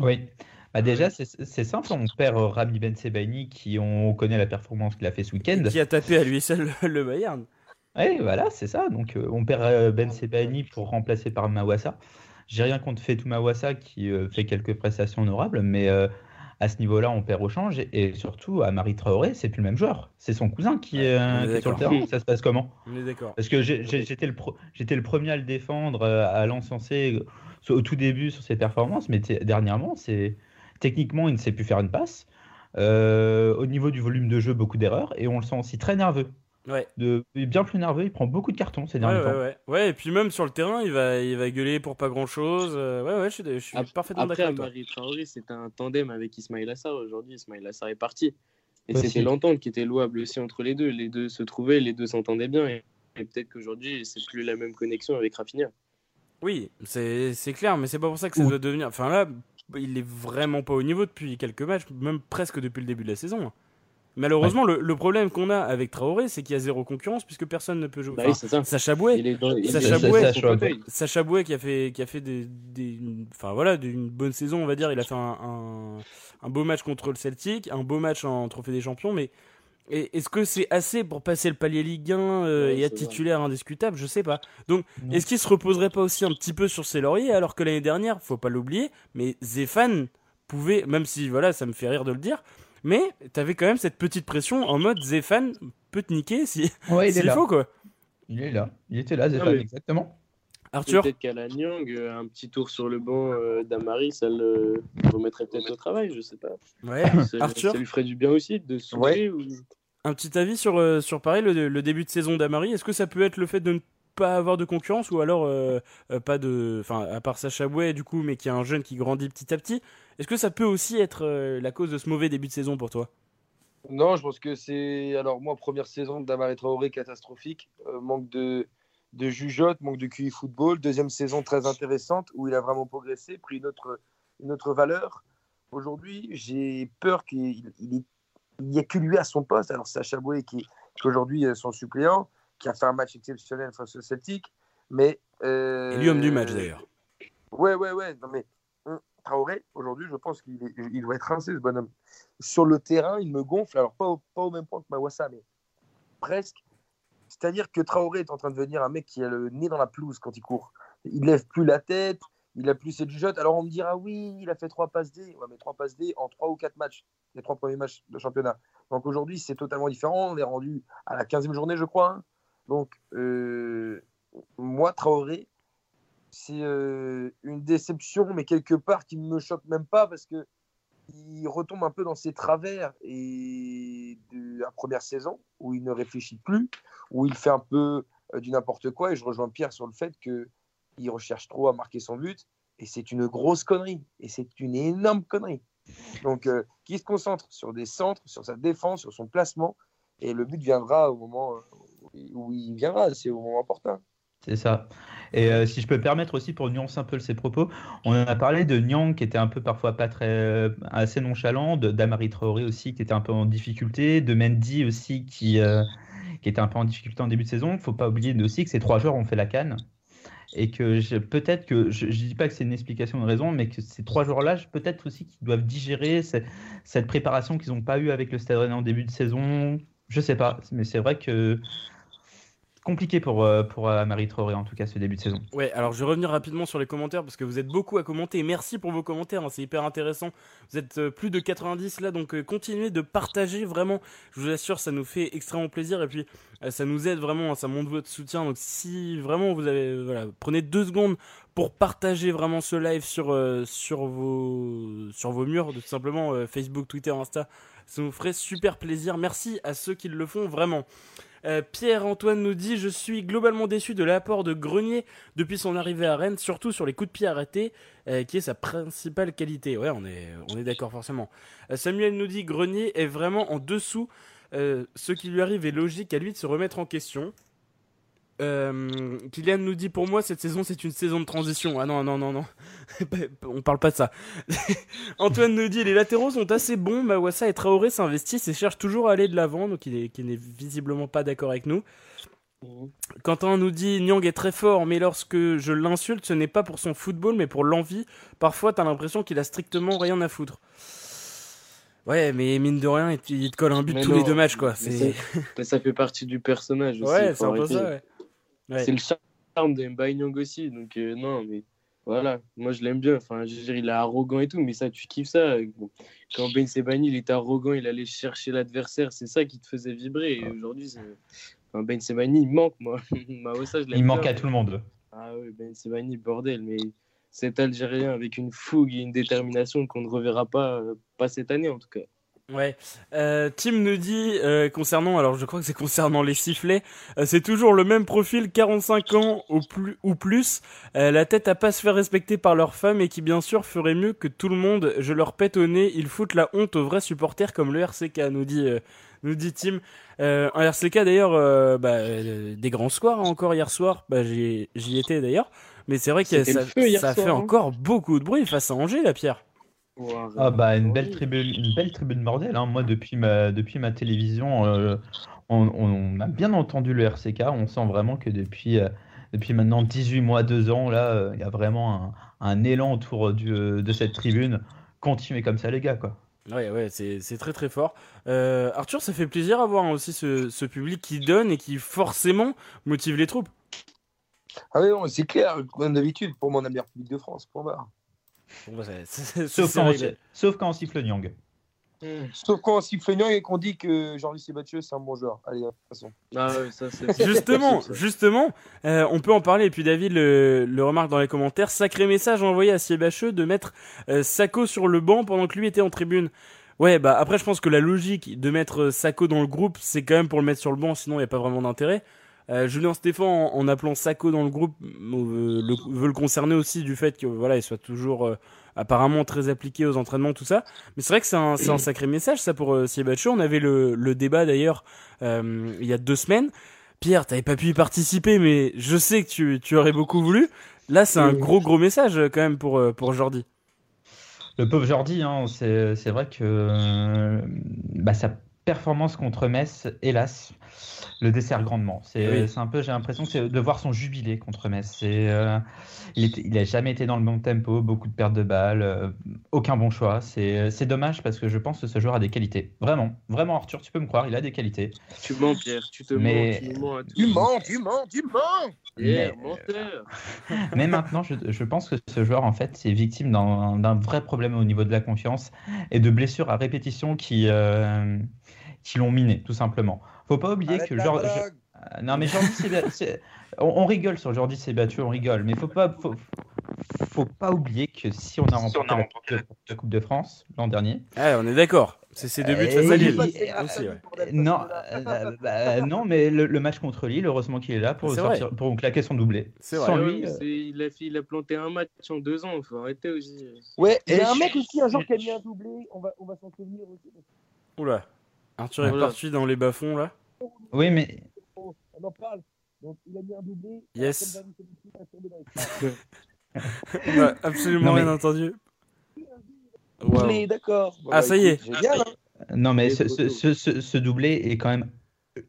S5: Oui. Bah déjà, c'est c'est simple. On perd euh, Rami Ben Sebaini, qui on connaît la performance qu'il a fait ce week-end.
S3: Qui a tapé à lui seul le Bayern.
S5: Oui, voilà, c'est ça. Donc, euh, on perd euh, Ben Sebaini pour remplacer par Mawassa. J'ai rien contre Fetou Mawassa qui euh, fait quelques prestations honorables, mais euh, à ce niveau-là, on perd au change. Et, et surtout, à Marie Traoré, c'est plus le même joueur. C'est son cousin qui, est,
S3: on est
S5: qui est sur le terrain. Ça se passe comment?
S3: On est d'accord.
S5: Parce que j'étais le, premier à le défendre, euh, à l'encenser euh, au tout début sur ses performances, mais dernièrement, c'est techniquement, il ne sait plus faire une passe. Euh, au niveau du volume de jeu, beaucoup d'erreurs, et on le sent aussi très nerveux.
S3: Ouais.
S5: De, bien plus nerveux, il prend beaucoup de cartons ces derniers
S3: ouais,
S5: temps.
S3: ouais. Ouais, et puis même sur le terrain, il va, il va gueuler pour pas grand chose. ouais, ouais, je suis, je suis
S6: Ap-
S3: parfaitement
S6: Après,
S3: d'accord toi.
S6: Amari Traoré, c'était un tandem avec Ismail Assar. Aujourd'hui, Ismail Assar est parti. Et
S5: Aussi.
S6: c'était l'entente qui était louable aussi entre les deux. Les deux se trouvaient, les deux s'entendaient bien. Et, et peut-être qu'aujourd'hui, c'est plus la même connexion avec Rafinha.
S3: Oui, c'est c'est clair, mais c'est pas pour ça que ça doit devenir. Enfin là, il est vraiment pas au niveau depuis quelques matchs, même presque depuis le début de la saison. Malheureusement, le, le problème qu'on a avec Traoré, c'est qu'il y a zéro concurrence puisque personne ne peut jouer.
S6: Bah oui, ça.
S3: Sacha Bouet, Sacha Bouet. Sacha Bouet qui a fait, qui a fait des, des- enfin voilà, d'une bonne saison, on va dire. Il a fait un, un, un beau match contre le Celtic, un beau match en Trophée des Champions, mais est-ce que c'est assez pour passer le palier Ligue 1 euh,
S6: Ouais,
S3: et être
S6: vrai.
S3: titulaire indiscutable? Je sais pas. Donc, est-ce qu'il se reposerait pas aussi un petit peu sur ses lauriers alors que l'année dernière, faut pas l'oublier, mais Zéphane pouvait, même si voilà, ça me fait rire de le dire, mais t'avais quand même cette petite pression en mode Zéphane peut te niquer si
S5: Ouais, il est
S3: faut quoi.
S5: Il est là. Il était là, Zéphane,
S6: mais-
S5: exactement.
S3: Arthur,
S6: Peut-être qu'à la Nyang, euh, un petit tour sur le banc euh, d'Amari, ça le remettrait peut-être au travail, je sais pas.
S3: ouais,
S6: Ça,
S3: Arthur
S6: ça lui ferait du bien aussi de se
S4: Ouais.
S6: ou...
S3: Un petit avis sur, euh, sur pareil, le, le début de saison d'Amari. Est-ce que ça peut être le fait de ne pas avoir de concurrence ou alors euh, euh, pas de. Enfin, à part Sacha Bouet, du coup, mais qui est un jeune qui grandit petit à petit. Est-ce que ça peut aussi être euh, la cause de ce mauvais début de saison pour toi?
S4: Non, je pense que c'est. Alors, moi, première saison d'Amari Traoré catastrophique. Manque de de jugeote, manque de QI football. Deuxième saison très intéressante où il a vraiment progressé, pris une autre, une autre valeur. Aujourd'hui, j'ai peur qu'il n'y ait que lui à son poste. Alors, Sacha Boué, qui, qui aujourd'hui est son suppléant, qui a fait un match exceptionnel face au Celtic. Mais, euh,
S3: Et l'homme du match d'ailleurs.
S4: Ouais, ouais, ouais. Non, mais hum, Traoré, aujourd'hui, je pense qu'il il doit être rincé, ce bonhomme. Sur le terrain, il me gonfle. Alors, pas au, pas au même point que Mawassa, mais presque. C'est-à-dire que Traoré est en train de devenir un mec qui a le nez dans la pelouse quand il court. Il lève plus la tête, il a plus ses jugeotes. Alors on me dira, oui, il a fait trois passes D. Ouais, mais trois passes D en trois ou quatre matchs, les trois premiers matchs de championnat. Donc aujourd'hui, c'est totalement différent. On est rendu à la 15e journée, je crois. hein. Donc, euh, moi, Traoré, c'est euh, une déception, mais quelque part qui ne me choque même pas parce que il retombe un peu dans ses travers et de la première saison où il ne réfléchit plus, où il fait un peu euh, du n'importe quoi. Et je rejoins Pierre sur le fait qu'il recherche trop à marquer son but. Et c'est une grosse connerie. Et c'est une énorme connerie. Donc, euh, qui se concentre sur des centres, sur sa défense, sur son placement. Et le but viendra au moment où il viendra. C'est au moment opportun.
S5: C'est ça. Et euh, si je peux me permettre aussi pour nuancer un peu ses propos, on en a parlé de Nyang qui était un peu parfois pas très euh, assez nonchalant, de d'Amari Traoré aussi qui était un peu en difficulté, de Mendy aussi qui, euh, qui était un peu en difficulté en début de saison. Il faut pas oublier aussi que ces trois joueurs ont fait la canne et que peut-être que je, je dis pas que c'est une explication, une raison, mais que ces trois joueurs-là, peut-être aussi qu'ils doivent digérer cette, préparation qu'ils n'ont pas eu avec le Stade Rennais en début de saison. Je sais pas, mais c'est vrai que compliqué pour euh, pour Amari Traoré en tout cas ce début de saison.
S3: Ouais, alors je vais revenir rapidement sur les commentaires parce que vous êtes beaucoup à commenter. Merci pour vos commentaires, hein, c'est hyper intéressant. Vous êtes euh, plus de 90 là, donc euh, continuez de partager vraiment. Je vous assure, ça nous fait extrêmement plaisir et puis euh, ça nous aide vraiment, hein, ça montre votre soutien. Donc si vraiment vous avez, euh, voilà, prenez deux secondes pour partager vraiment ce live sur euh, sur vos sur vos murs, tout simplement euh, Facebook, Twitter, Insta. Ça nous ferait super plaisir. Merci à ceux qui le font vraiment. Euh, Pierre-Antoine nous dit Je suis globalement déçu de l'apport de Grenier depuis son arrivée à Rennes, surtout sur les coups de pied arrêtés, euh, qui est sa principale qualité. Ouais, on est, on est d'accord forcément. Euh, Samuel nous dit Grenier est vraiment en dessous. Ce qui lui arrive est logique à lui de se remettre en question. Euh, Kylian nous dit pour moi cette saison c'est une saison de transition. Ah non non non non, on parle pas de ça. Antoine nous dit les latéraux sont assez bons, Mawassa et Traoré s'investissent et cherchent toujours à aller de l'avant, donc il est, qui n'est visiblement pas d'accord avec nous. Quentin nous dit Nyang est très fort, mais lorsque je l'insulte, ce n'est pas pour son football, mais pour l'envie. Parfois, t'as l'impression qu'il a strictement rien à foutre. Ouais, mais mine de rien, il te- il colle un but
S6: Mais
S3: tous
S6: non,
S3: les deux matchs, quoi.
S6: mais
S3: C'est
S6: Mais ça fait partie du personnage aussi.
S3: ouais, c'est un peu ça. Ouais. Ouais.
S6: C'est le charme de Mbaye Nyang aussi. Donc, euh, non, mais voilà, moi je l'aime bien. Enfin, je veux dire, il est arrogant et tout, mais ça, tu kiffes ça. Bon, Quand Ben Sebani, il était arrogant, il allait chercher l'adversaire, c'est ça qui te faisait vibrer. Et aujourd'hui, enfin, Ben Sebani, il manque, moi. Je
S5: Il manque
S6: bien.
S5: à tout le monde.
S6: Ah oui, Ben Sebani, bordel, mais cet Algérien avec une fougue et une détermination qu'on ne reverra pas, euh, pas cette année en tout cas.
S3: Ouais. Euh, Tim nous dit euh, concernant, alors je crois que c'est concernant les sifflets, euh, c'est toujours le même profil, 45 ans ou plus, ou plus, euh, la tête à pas se faire respecter par leurs femmes et qui bien sûr ferait mieux que tout le monde. Je leur pète au nez, ils foutent la honte aux vrais supporters comme le RCK, nous dit, euh, nous dit Tim. Euh, un RCK d'ailleurs, euh, bah, euh, des grands scores hein, encore hier soir, bah, j'y étais d'ailleurs, mais c'est vrai que ça, ça
S6: soir,
S3: fait
S6: hein.
S3: encore beaucoup de bruit face à Angers, la Pierre.
S5: Ah bah une belle tribune, une belle tribune bordel. hein. Moi depuis ma depuis ma télévision, euh, on, on a bien entendu le RCK. On sent vraiment que depuis euh, depuis maintenant 18 mois, 2 ans là, euh, il y a vraiment un, un élan autour du, de cette tribune. Continuez comme ça les gars quoi.
S3: Ouais, ouais, c'est c'est très très fort. Euh, Arthur, ça fait plaisir à voir hein, aussi ce, ce public qui donne et qui forcément motive les troupes.
S4: Ah oui, c'est clair, comme d'habitude, pour mon meilleur public de France, point barre.
S3: Bon, bah, c'est- c'est-
S5: Sauf quand, on, sauf quand on siffle Nyang.
S4: Sauf quand on siffle Nyang et qu'on dit que Jean-Luc Sébatieux, c'est un bon joueur. Allez, de toute façon.
S6: Ah ouais, ça c'est.
S3: Justement,
S6: ça.
S3: justement, euh, on peut en parler. Et puis David le, le remarque dans les commentaires. Sacré message envoyé à Siebacheux de mettre euh, Sako sur le banc pendant que lui était en tribune. Ouais, bah après je pense que la logique de mettre euh, Sako dans le groupe, c'est quand même pour le mettre sur le banc, sinon il n'y a pas vraiment d'intérêt. Euh, Julien Stéphane, en, en appelant Sako dans le groupe, euh, le- veut le concerner aussi du fait que voilà, il soit toujours euh, apparemment très appliqué aux entraînements, tout ça. Mais c'est vrai que c'est un, sacré message ça pour euh, Siebatcho. On avait le, le débat d'ailleurs il y a deux semaines. Pierre, t'avais pas pu y participer, mais je sais que tu, tu aurais beaucoup voulu. Là, c'est un gros gros message quand même pour, pour Jordi.
S5: Le pauvre Jordi, hein, c'est vrai que bah, sa performance contre Metz, hélas, le dessert grandement. C'est un peu, j'ai l'impression de voir son jubilé contre Metz. Euh, il, n'a jamais été dans le bon tempo, beaucoup de pertes de balles, euh, aucun bon choix. C'est dommage parce que je pense que ce joueur a des qualités. Vraiment, vraiment, Arthur, tu peux me croire, il a des qualités.
S6: Tu mens, Pierre, tu te
S5: Mais...
S6: mens.
S4: Tu mens, tu mens, tu mens.
S6: Mais,
S5: mais maintenant, je, je, pense que ce joueur, en fait, est victime d'un vrai problème au niveau de la confiance et de blessures à répétition qui, euh, qui l'ont miné, tout simplement. Faut pas oublier que genre. Euh, non, mais Jordi on, on, rigole sur Jordi c'est battu, on rigole. Mais faut pas, faut, faut pas oublier que si on a remporté la, Coupe de France l'an dernier.
S3: Ah, on est d'accord. C'est ses débuts face à Lille. Aussi,
S5: ouais. Non, euh, bah, non, mais le, le, match contre Lille, heureusement qu'il est là pour, sortir, pour claquer son doublé.
S6: C'est vrai. Sans lui, euh... il, a, il, a, planté un match en deux ans. Il faut arrêter aussi.
S4: Ouais, et un mec aussi, un jour qui a mis un doublé. On va, on va s'en souvenir aussi.
S3: Oula. Arthur est parti dans les bas-fonds là
S5: Oui, mais.
S4: On en parle. Donc il a mis un doublé.
S3: Yes. On a absolument rien entendu.
S4: Doublé, d'accord.
S3: ah, ça y est.
S4: Hein.
S5: non, mais ce, ce, ce, ce, doublé est quand même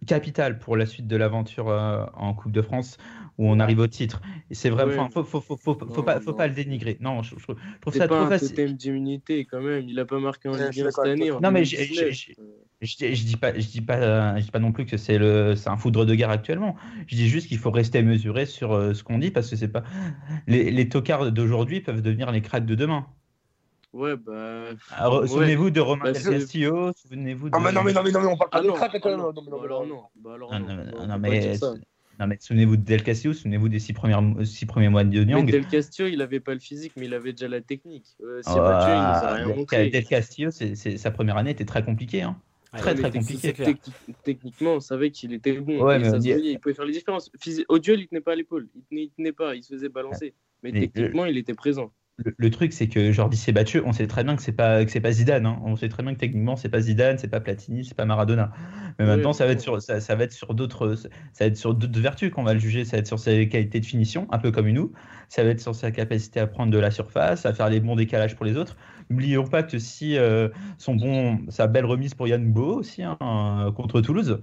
S5: capital pour la suite de l'aventure euh, en Coupe de France où on arrive au titre. C'est vraiment, faut, faut, faut, faut, pas, faut pas le dénigrer. Non, je, je, trouve ça
S6: pas
S5: trop
S6: un
S5: facile.
S6: d'immunité quand même. Il a pas marqué en Ligue 1 cette année.
S5: Non, mais je, je, dis pas, je dis pas, je dis pas non plus que c'est le, c'est un foudre de guerre actuellement. Je dis juste qu'il faut rester mesuré sur euh, ce qu'on dit parce que c'est pas les, les tocards d'aujourd'hui peuvent devenir les cracks de demain.
S6: Ouais, bah.
S5: Alors, souvenez-vous de Romain bah, Del Castillo, souvenez-vous de.
S4: Ah, mais non, mais non, mais non, mais on parle pas
S6: ah,
S4: de crack
S6: ah, non, non, non, alors non. Bah, alors
S5: non,
S6: non,
S5: non, non, mais. Non, mais souvenez-vous de Del Castillo, souvenez-vous des six, premières, six premiers mois de.
S6: Mais Del Castillo, il avait pas le physique, mais il avait déjà la technique. Euh, oh, Mathieu, il nous a rien montré.
S5: Del Castillo, sa première année était très compliquée. Hein. Très, très compliqué.
S6: Techniquement, on savait qu'il était bon.
S5: Ouais, mais
S6: ça dit... il pouvait faire les différences. Au duel, il tenait pas à l'épaule. Il tenait, pas, il se faisait balancer. Mais, mais techniquement, le... il était présent.
S5: Le, le, truc, c'est que Jordi s'est battu. On sait très bien que c'est pas que c'est pas Zidane. Hein. On sait très bien que techniquement, c'est pas Zidane, c'est pas Platini, c'est pas Maradona. Mais oui, maintenant, ça va être sur ça, ça va être sur d'autres ça va être sur d'autres vertus qu'on va le juger. Ça va être sur ses qualités de finition, un peu comme nous. Ça va être sur sa capacité à prendre de la surface, à faire les bons décalages pour les autres. N'oublions pas que si euh, son bon, sa belle remise pour Yann Bo aussi hein, contre Toulouse.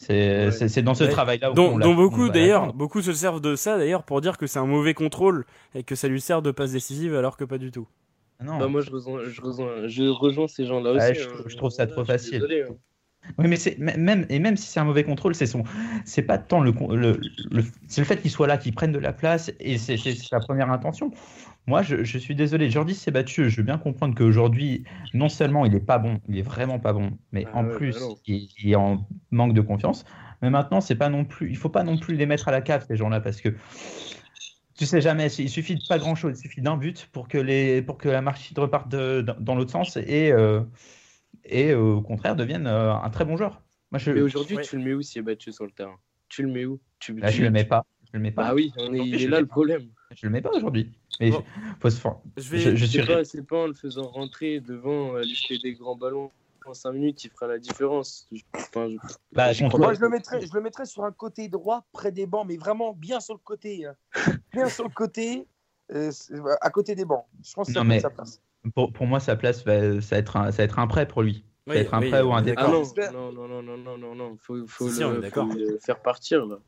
S5: C'est ouais. dans ce ouais. travail-là.
S3: Dont, dont beaucoup d'ailleurs, beaucoup se servent de ça d'ailleurs pour dire que c'est un mauvais contrôle et que ça lui sert de passe décisive alors que pas du tout.
S6: Non. Bah moi je rejoins, je rejoins, je rejoins ces gens-là aussi.
S5: je,
S6: hein.
S5: je, trouve ça trop facile. Désolé, hein. Oui, mais c'est même et même si c'est un mauvais contrôle, c'est son, c'est pas tant le, le, le c'est le fait qu'il soit là, qu'il prenne de la place et c'est sa première intention. Moi, je, je suis désolé, Jordi s'est battu. Je veux bien comprendre qu'aujourd'hui, non seulement il est pas bon, il est vraiment pas bon, mais ah, en ouais, plus, il, il, est en manque de confiance. Mais maintenant, c'est pas non plus, il faut pas non plus les mettre à la cave ces gens-là parce que tu sais jamais, il suffit de pas grand-chose, il suffit d'un but pour que les, pour que la marche reparte de, dans l'autre sens et euh, et euh, au contraire devienne euh, un très bon joueur.
S6: Moi, je... Mais aujourd'hui, ouais. tu le mets où s'il est battu sur le terrain? Tu le mets où? Tu,
S5: Là, tu... je le mets pas. Je le mets pas.
S6: Ah oui, on est, il est là le problème.
S5: Je le mets pas aujourd'hui. Mais bon. faut se
S6: je, vais... je, je suis pas, c'est pas en le faisant rentrer devant euh, des grands ballons en 5 minutes, il fera la différence. Enfin, je...
S4: Bah, je Moi, je le, mettrais, je le mettrais sur un côté droit, près des bancs, mais vraiment bien sur le côté. Hein. bien sur le côté, euh, à côté des bancs. Je pense que ça mais... sa place.
S5: Pour, pour, moi, sa place, va, ça, va être un, ça va être un prêt pour lui.
S3: Oui,
S5: être un
S3: oui,
S5: prêt ou un départ.
S6: Ah non, non, non, non, non, non, non, faut, faut, si, le, faut le, faire partir là.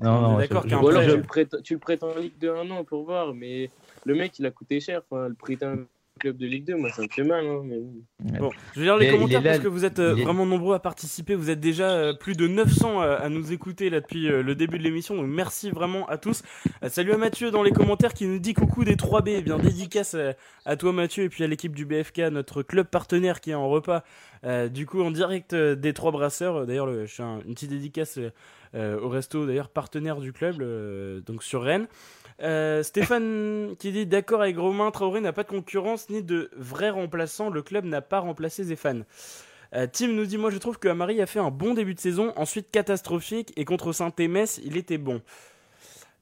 S5: Non, non,
S3: d'accord.
S6: Je... tu, le prêtes, tu le prêtes en Ligue de 1 an pour voir, mais le mec il a coûté cher. Enfin, le un club de Ligue 2, moi ça me fait mal. Hein, mais...
S3: Bon, je vais lire les mais commentaires parce que vous êtes euh, vraiment nombreux à participer. Vous êtes déjà euh, plus de 900 à, à nous écouter là depuis euh, le début de l'émission. Donc merci vraiment à tous. Euh, salut à Mathieu dans les commentaires qui nous dit coucou des 3B. Eh bien dédicace à, à, toi Mathieu et puis à l'équipe du BFK, notre club partenaire qui est en repas. Euh, du coup en direct des trois brasseurs. D'ailleurs, je fais un, une petite dédicace au resto d'ailleurs partenaire du club, donc sur Rennes. Euh, Stéphane qui dit d'accord avec Romain Traoré n'a pas de concurrence ni de vrai remplaçant. Le club n'a pas remplacé Zéphane. Euh, Tim nous dit moi je trouve que Amari a fait un bon début de saison, ensuite catastrophique et contre Saint-Émès il était bon.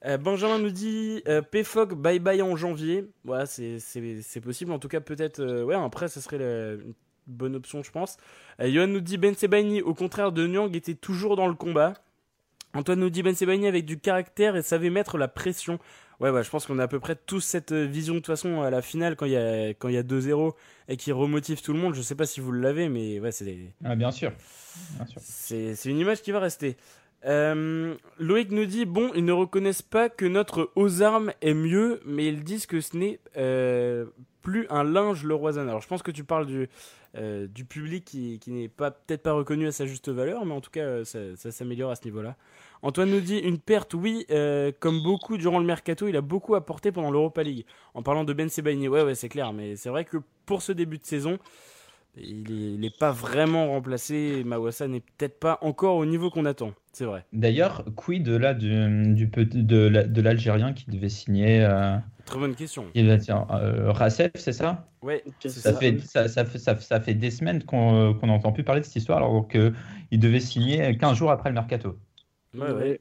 S3: Euh, Benjamin nous dit PFOG bye bye en janvier. Voilà, c'est possible. En tout cas, peut-être. Ouais, après, ça serait la, une bonne option, je pense. Johan nous dit Ben Sebaini, au contraire de Nyang, était toujours dans le combat. Antoine nous dit Ben Sebaini avec du caractère et savait mettre la pression. Ouais, ouais, je pense qu'on a à peu près tous cette euh, vision de toute façon à la finale quand il y a, quand il y a 2-0 et qui remotive tout le monde. Je sais pas si vous l'avez, mais ouais, c'est
S5: Ah, bien sûr. Bien sûr.
S3: c'est c'est une image qui va rester. Euh, Loïc nous dit bon, ils ne reconnaissent pas que notre aux armes est mieux, mais ils disent que ce n'est euh, plus un linge le Roisanne. Alors je pense que tu parles du, euh, du public qui, qui n'est pas peut-être pas reconnu à sa juste valeur, mais en tout cas ça, ça s'améliore à ce niveau-là. Antoine nous dit une perte, oui, euh, comme beaucoup durant le mercato, il a beaucoup apporté pendant l'Europa League. En parlant de Ben Sebaini, ouais, ouais, c'est clair, mais c'est vrai que pour ce début de saison, il n'est pas vraiment remplacé. Mawassa n'est peut-être pas encore au niveau qu'on attend, c'est vrai.
S5: D'ailleurs, quid de là du, de la- de l'Algérien qui devait signer euh,
S3: Très bonne question.
S5: il va dire, euh, c'est ça?
S3: Ouais,
S5: ça
S3: ça.
S5: fait, ça, ça fait, ça, ça fait des semaines qu'on qu'on n'entend plus parler de cette histoire alors qu'il devait signer 15 jours après le mercato.
S3: Ouais, ouais.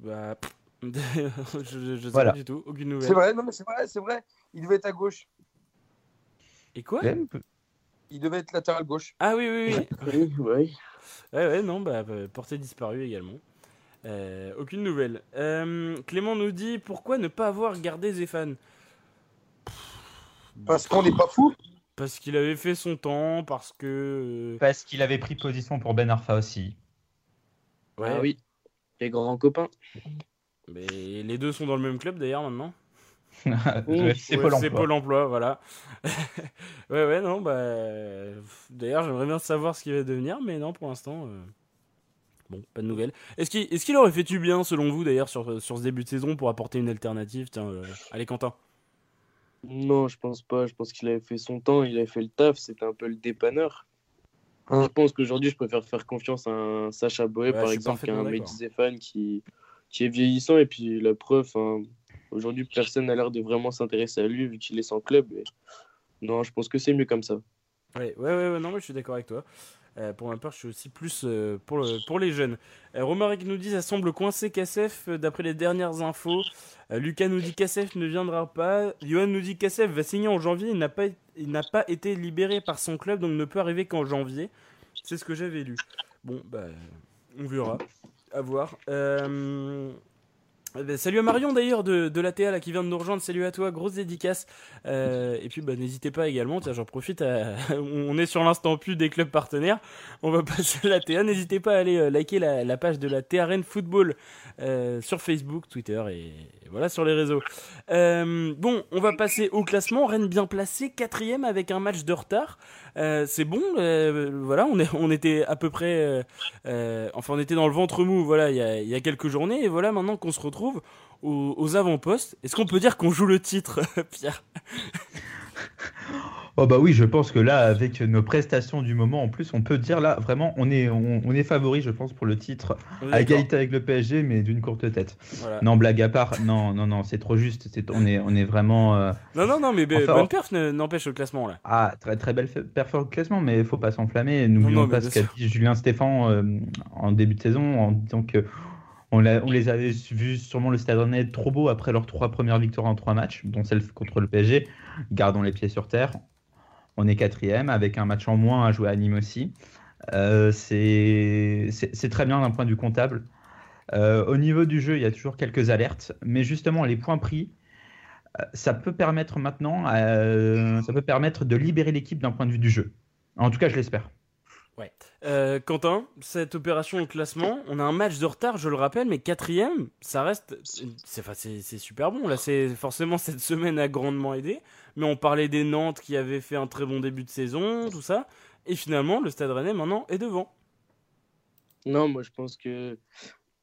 S3: Bah, je, je, je sais
S5: Voilà.
S3: pas du tout, aucune nouvelle.
S4: C'est vrai, non mais c'est vrai, c'est vrai. Il devait être à gauche.
S3: Et quoi?
S5: Ouais.
S4: Il devait être latéral gauche.
S3: Ah oui, oui, oui.
S6: Oui, ouais.
S3: Ouais, ouais, non, bah, bah, portée disparue également. Euh, aucune nouvelle. Euh, Clément nous dit pourquoi ne pas avoir gardé Zéphane?
S4: Parce qu'on n'est pas fou.
S3: Parce qu'il avait fait son temps, parce que.
S5: Parce qu'il avait pris position pour Ben Arfa aussi.
S3: Ouais,
S6: Ah oui, les grands copains.
S3: Mais les deux sont dans le même club d'ailleurs maintenant.
S5: Ouais, c'est
S3: Ouais,
S5: Pôle
S3: C'est
S5: emploi.
S3: Pôle emploi, voilà. ouais, ouais, non, bah. D'ailleurs, j'aimerais bien savoir ce qu'il va devenir, mais non, pour l'instant. euh, Bon, pas de nouvelles. Est-ce qu'il est aurait fait du bien, selon vous, d'ailleurs, sur, sur ce début de saison pour apporter une alternative? Tiens, euh, allez, Quentin.
S6: Non, je pense pas. Je pense qu'il avait fait son temps, il avait fait le taf. C'était un peu le dépanneur.
S4: Hum.
S6: Je pense qu'aujourd'hui, je préfère faire confiance à un Sacha Boé,
S3: Ouais,
S6: par exemple, qu'à un Mehdi Zéphane qui, qui est vieillissant. Et puis, la preuve, hein, aujourd'hui, personne n'a l'air de vraiment s'intéresser à lui vu qu'il est sans club. Non, je pense que c'est mieux comme ça.
S3: Ouais, ouais, ouais, ouais, non, mais je suis d'accord avec toi. Euh, pour ma part, je suis aussi plus euh, pour, pour les jeunes. Euh, Romaric nous dit ça semble coincé Kassef euh, d'après les dernières infos. Lucas nous dit Kassef ne viendra pas. Johan nous dit Kassef va signer en janvier. Il n'a pas, il n'a pas été libéré par son club, donc ne peut arriver qu'en janvier. C'est ce que j'avais lu. Bon, bah, on verra. À voir. Eh ben, salut à Marion d'ailleurs de, de l'ATA là, qui vient de nous rejoindre. Salut à toi, grosse dédicace. Euh, et puis bah, n'hésitez pas également, tiens, j'en profite, on est sur l'instant plus des clubs partenaires, on va passer à la TA, n'hésitez pas à aller euh, liker la, page de la TRN Football euh, sur Facebook, Twitter et, et voilà sur les réseaux. Bon, on va passer au classement, Rennes bien placé, quatrième avec un match de retard. Euh, c'est bon, euh, voilà, on, était à peu près, euh, enfin on était dans le ventre mou, voilà, il y a, quelques journées, et voilà maintenant qu'on se retrouve aux avant-postes. Est-ce qu'on peut dire qu'on joue le titre, Pierre?
S5: Oh bah oui, je pense que là, avec nos prestations du moment, en plus, on peut dire là, vraiment, on est, on, on est favori, je pense, pour le titre, à égalité avec le PSG, mais d'une courte tête.
S3: Voilà.
S5: Non, blague à part, non, non, non, c'est trop juste. C'est, on est, on est vraiment. euh,
S3: Non, non, non, mais
S5: Enfin,
S3: bonne
S5: oh.
S3: perf ne- n'empêche au classement là.
S5: Ah, très très belle performance au classement, mais il faut pas s'enflammer. N'oublions pas ce qu'a dit Julien Stéphan euh, en début de saison, en disant que on les avait vus sûrement le Stade Rennais trop beau après leurs trois premières victoires en trois matchs, dont celle contre le PSG. Gardons les pieds sur terre. On est quatrième avec un match en moins à jouer à Nîmes aussi. Euh, c'est très bien d'un point de vue comptable. Euh, au niveau du jeu, il y a toujours quelques alertes, mais justement les points pris, euh, ça peut permettre maintenant, euh, ça peut permettre de libérer l'équipe d'un point de vue du jeu. En tout cas, je l'espère.
S3: Euh, Quentin, cette opération au classement, on a un match de retard, je le rappelle, mais quatrième, ça reste, c'est super bon. Là, c'est forcément cette semaine a grandement aidé, mais on parlait des Nantes qui avaient fait un très bon début de saison, tout ça, et finalement, le Stade Rennais maintenant est devant.
S6: Non, moi je pense que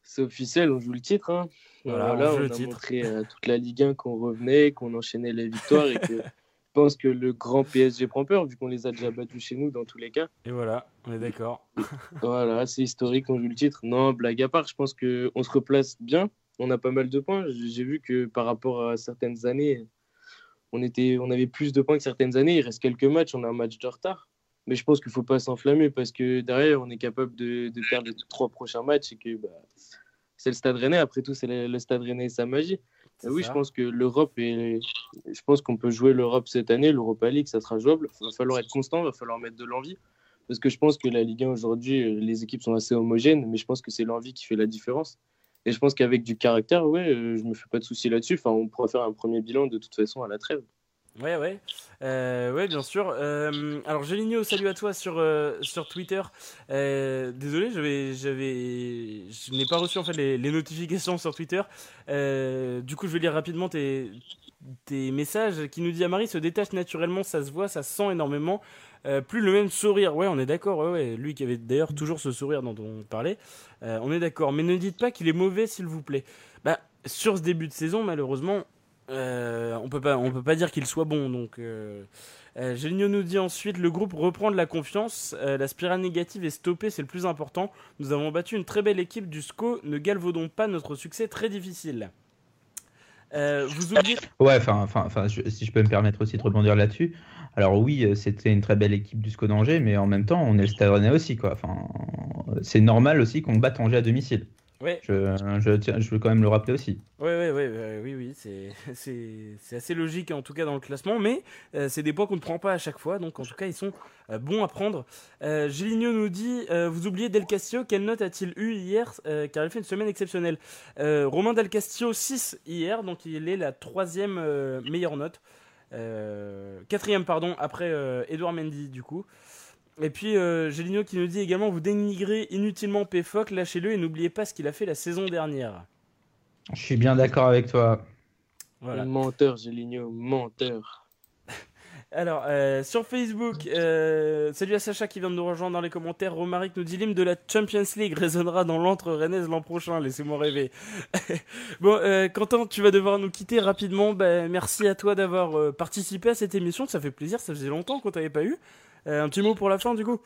S6: c'est officiel, on joue le titre. hein.
S3: Voilà,
S6: Voilà,
S3: on joue
S6: on
S3: le
S6: a
S3: titre.
S6: montré à toute la Ligue 1 qu'on revenait, qu'on enchaînait les victoires et que je pense que le grand PSG prend peur vu qu'on les a déjà battus chez nous dans tous les cas.
S3: Et voilà, on est d'accord.
S6: Voilà, c'est historique, on joue le titre. Non, blague à part, je pense qu'on se replace bien. On a pas mal de points. J'ai j'ai vu que par rapport à certaines années, on, était, on avait plus de points que certaines années. Il reste quelques matchs, on a un match de retard. Mais je pense qu'il ne faut pas s'enflammer parce que derrière, on est capable de, de perdre les trois prochains matchs et que bah, c'est le Stade Rennais. Après tout, c'est le, le Stade Rennais et sa magie. Et oui,
S3: ça.
S6: je pense que l'Europe est. Je pense qu'on peut jouer l'Europe cette année, l'Europa League, ça sera jouable. Il va falloir être constant, il va falloir mettre de l'envie. Parce que je pense que la Ligue 1 aujourd'hui, euh, les équipes sont assez homogènes, mais je pense que c'est l'envie qui fait la différence. Et je pense qu'avec du caractère, ouais, euh, je me fais pas de soucis là-dessus. Enfin, on pourra faire un premier bilan de toute façon à la trêve.
S3: Ouais, ouais. Euh, bien sûr. Euh, alors, Géligno, salut à toi sur, euh, sur Twitter. Euh, désolé, j'avais, j'avais, je n'ai pas reçu en fait les, notifications sur Twitter. Du coup, je vais lire rapidement tes, tes messages. Qui nous dit Amari se détache naturellement, ça se voit, ça se sent énormément. Euh, plus le même sourire. Ouais, on est d'accord. Lui qui avait d'ailleurs toujours ce sourire dont on parlait. Euh, on est d'accord. Mais ne dites pas qu'il est mauvais, s'il vous plaît. Bah, sur ce début de saison, malheureusement, euh, on peut pas, on peut pas dire qu'il soit bon. Donc, Géligno nous dit ensuite le groupe reprend de la confiance. La spirale négative est stoppée, c'est le plus important. Nous avons battu une très belle équipe du SCO. Ne galvaudons pas notre succès très difficile. Vous oubliez.
S5: Ouais, enfin, si je peux me permettre aussi de rebondir là-dessus. Alors oui, euh, c'était une très belle équipe du SCO d'Angers, mais en même temps, on est le Stade Rennais aussi, quoi. Enfin, c'est normal aussi qu'on batte Angers à domicile.
S3: Ouais,
S5: Je, je, tiens- je veux quand même le rappeler aussi.
S3: ouais, ouais, ouais, ouais, oui, oui, c'est, assez logique en tout cas dans le classement, mais euh, c'est des points qu'on ne prend pas à chaque fois, donc en tout cas ils sont euh, bons à prendre. Euh, Géligno nous dit, euh, vous oubliez Del Castillo, quelle note a-t-il eu hier, euh, car il fait une semaine exceptionnelle. Euh, Romain Del Castillo 6 hier, donc il est la troisième euh, meilleure note. Euh, quatrième, pardon, après euh, Edouard Mendy, du coup. Et puis, euh, Géligno qui nous dit également Vous dénigrez inutilement Pfoc, lâchez-le et n'oubliez pas ce qu'il a fait la saison dernière.
S5: Je suis bien d'accord avec toi.
S3: Voilà.
S6: Menteur, Géligno, menteur.
S3: Alors, euh, sur Facebook, euh, salut à Sacha qui vient de nous rejoindre dans les commentaires. Romaric nous dit l'hymne de la Champions League résonnera dans l'antre rennaise l'an prochain. Laissez-moi rêver. bon, euh, Quentin, tu vas devoir nous quitter rapidement. Ben, merci à toi d'avoir euh, participé à cette émission. Ça fait plaisir. Ça faisait longtemps qu'on t'avait pas eu. Un petit mot pour la fin, du coup.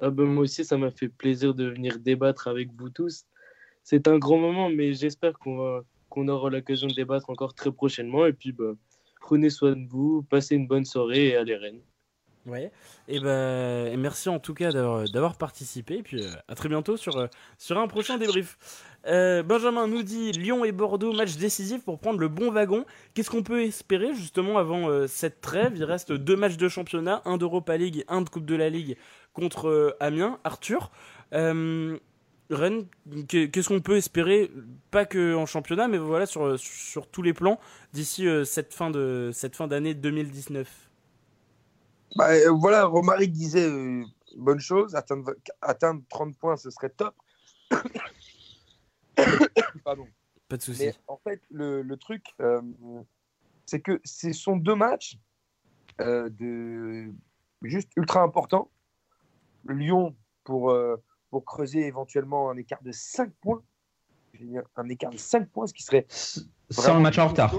S6: Ah ben, moi aussi, ça m'a fait plaisir de venir débattre avec vous tous. C'est un grand moment, mais j'espère qu'on qu'on aura l'occasion de débattre encore très prochainement. Et puis, bah, prenez soin de vous, passez une bonne soirée et allez Rennes.
S3: Ouais. Et ben, et merci en tout cas d'avoir participé. Et puis euh, à très bientôt sur euh, sur un prochain débrief. Euh, Benjamin nous dit Lyon et Bordeaux match décisif pour prendre le bon wagon. Qu'est-ce qu'on peut espérer justement avant cette trêve? Il reste deux matchs de championnat, un d'Europa League, un de Coupe de la Ligue contre Amiens. Arthur. Rennes, qu'est- qu'est-ce qu'on peut espérer, pas que en championnat, mais voilà sur, sur tous les plans d'ici euh, cette fin de cette fin d'année 2019.
S4: Bah, euh, voilà, Romaric disait euh, bonne chose, atteindre, atteindre 30 points, ce serait top. Pardon.
S3: Pas de souci.
S4: Mais en fait, le, le truc, c'est que ce sont deux matchs de, juste ultra importants. Lyon pour, pour creuser éventuellement un écart de 5 points. Un écart de 5 points, ce qui serait.
S5: Sans le match en retard.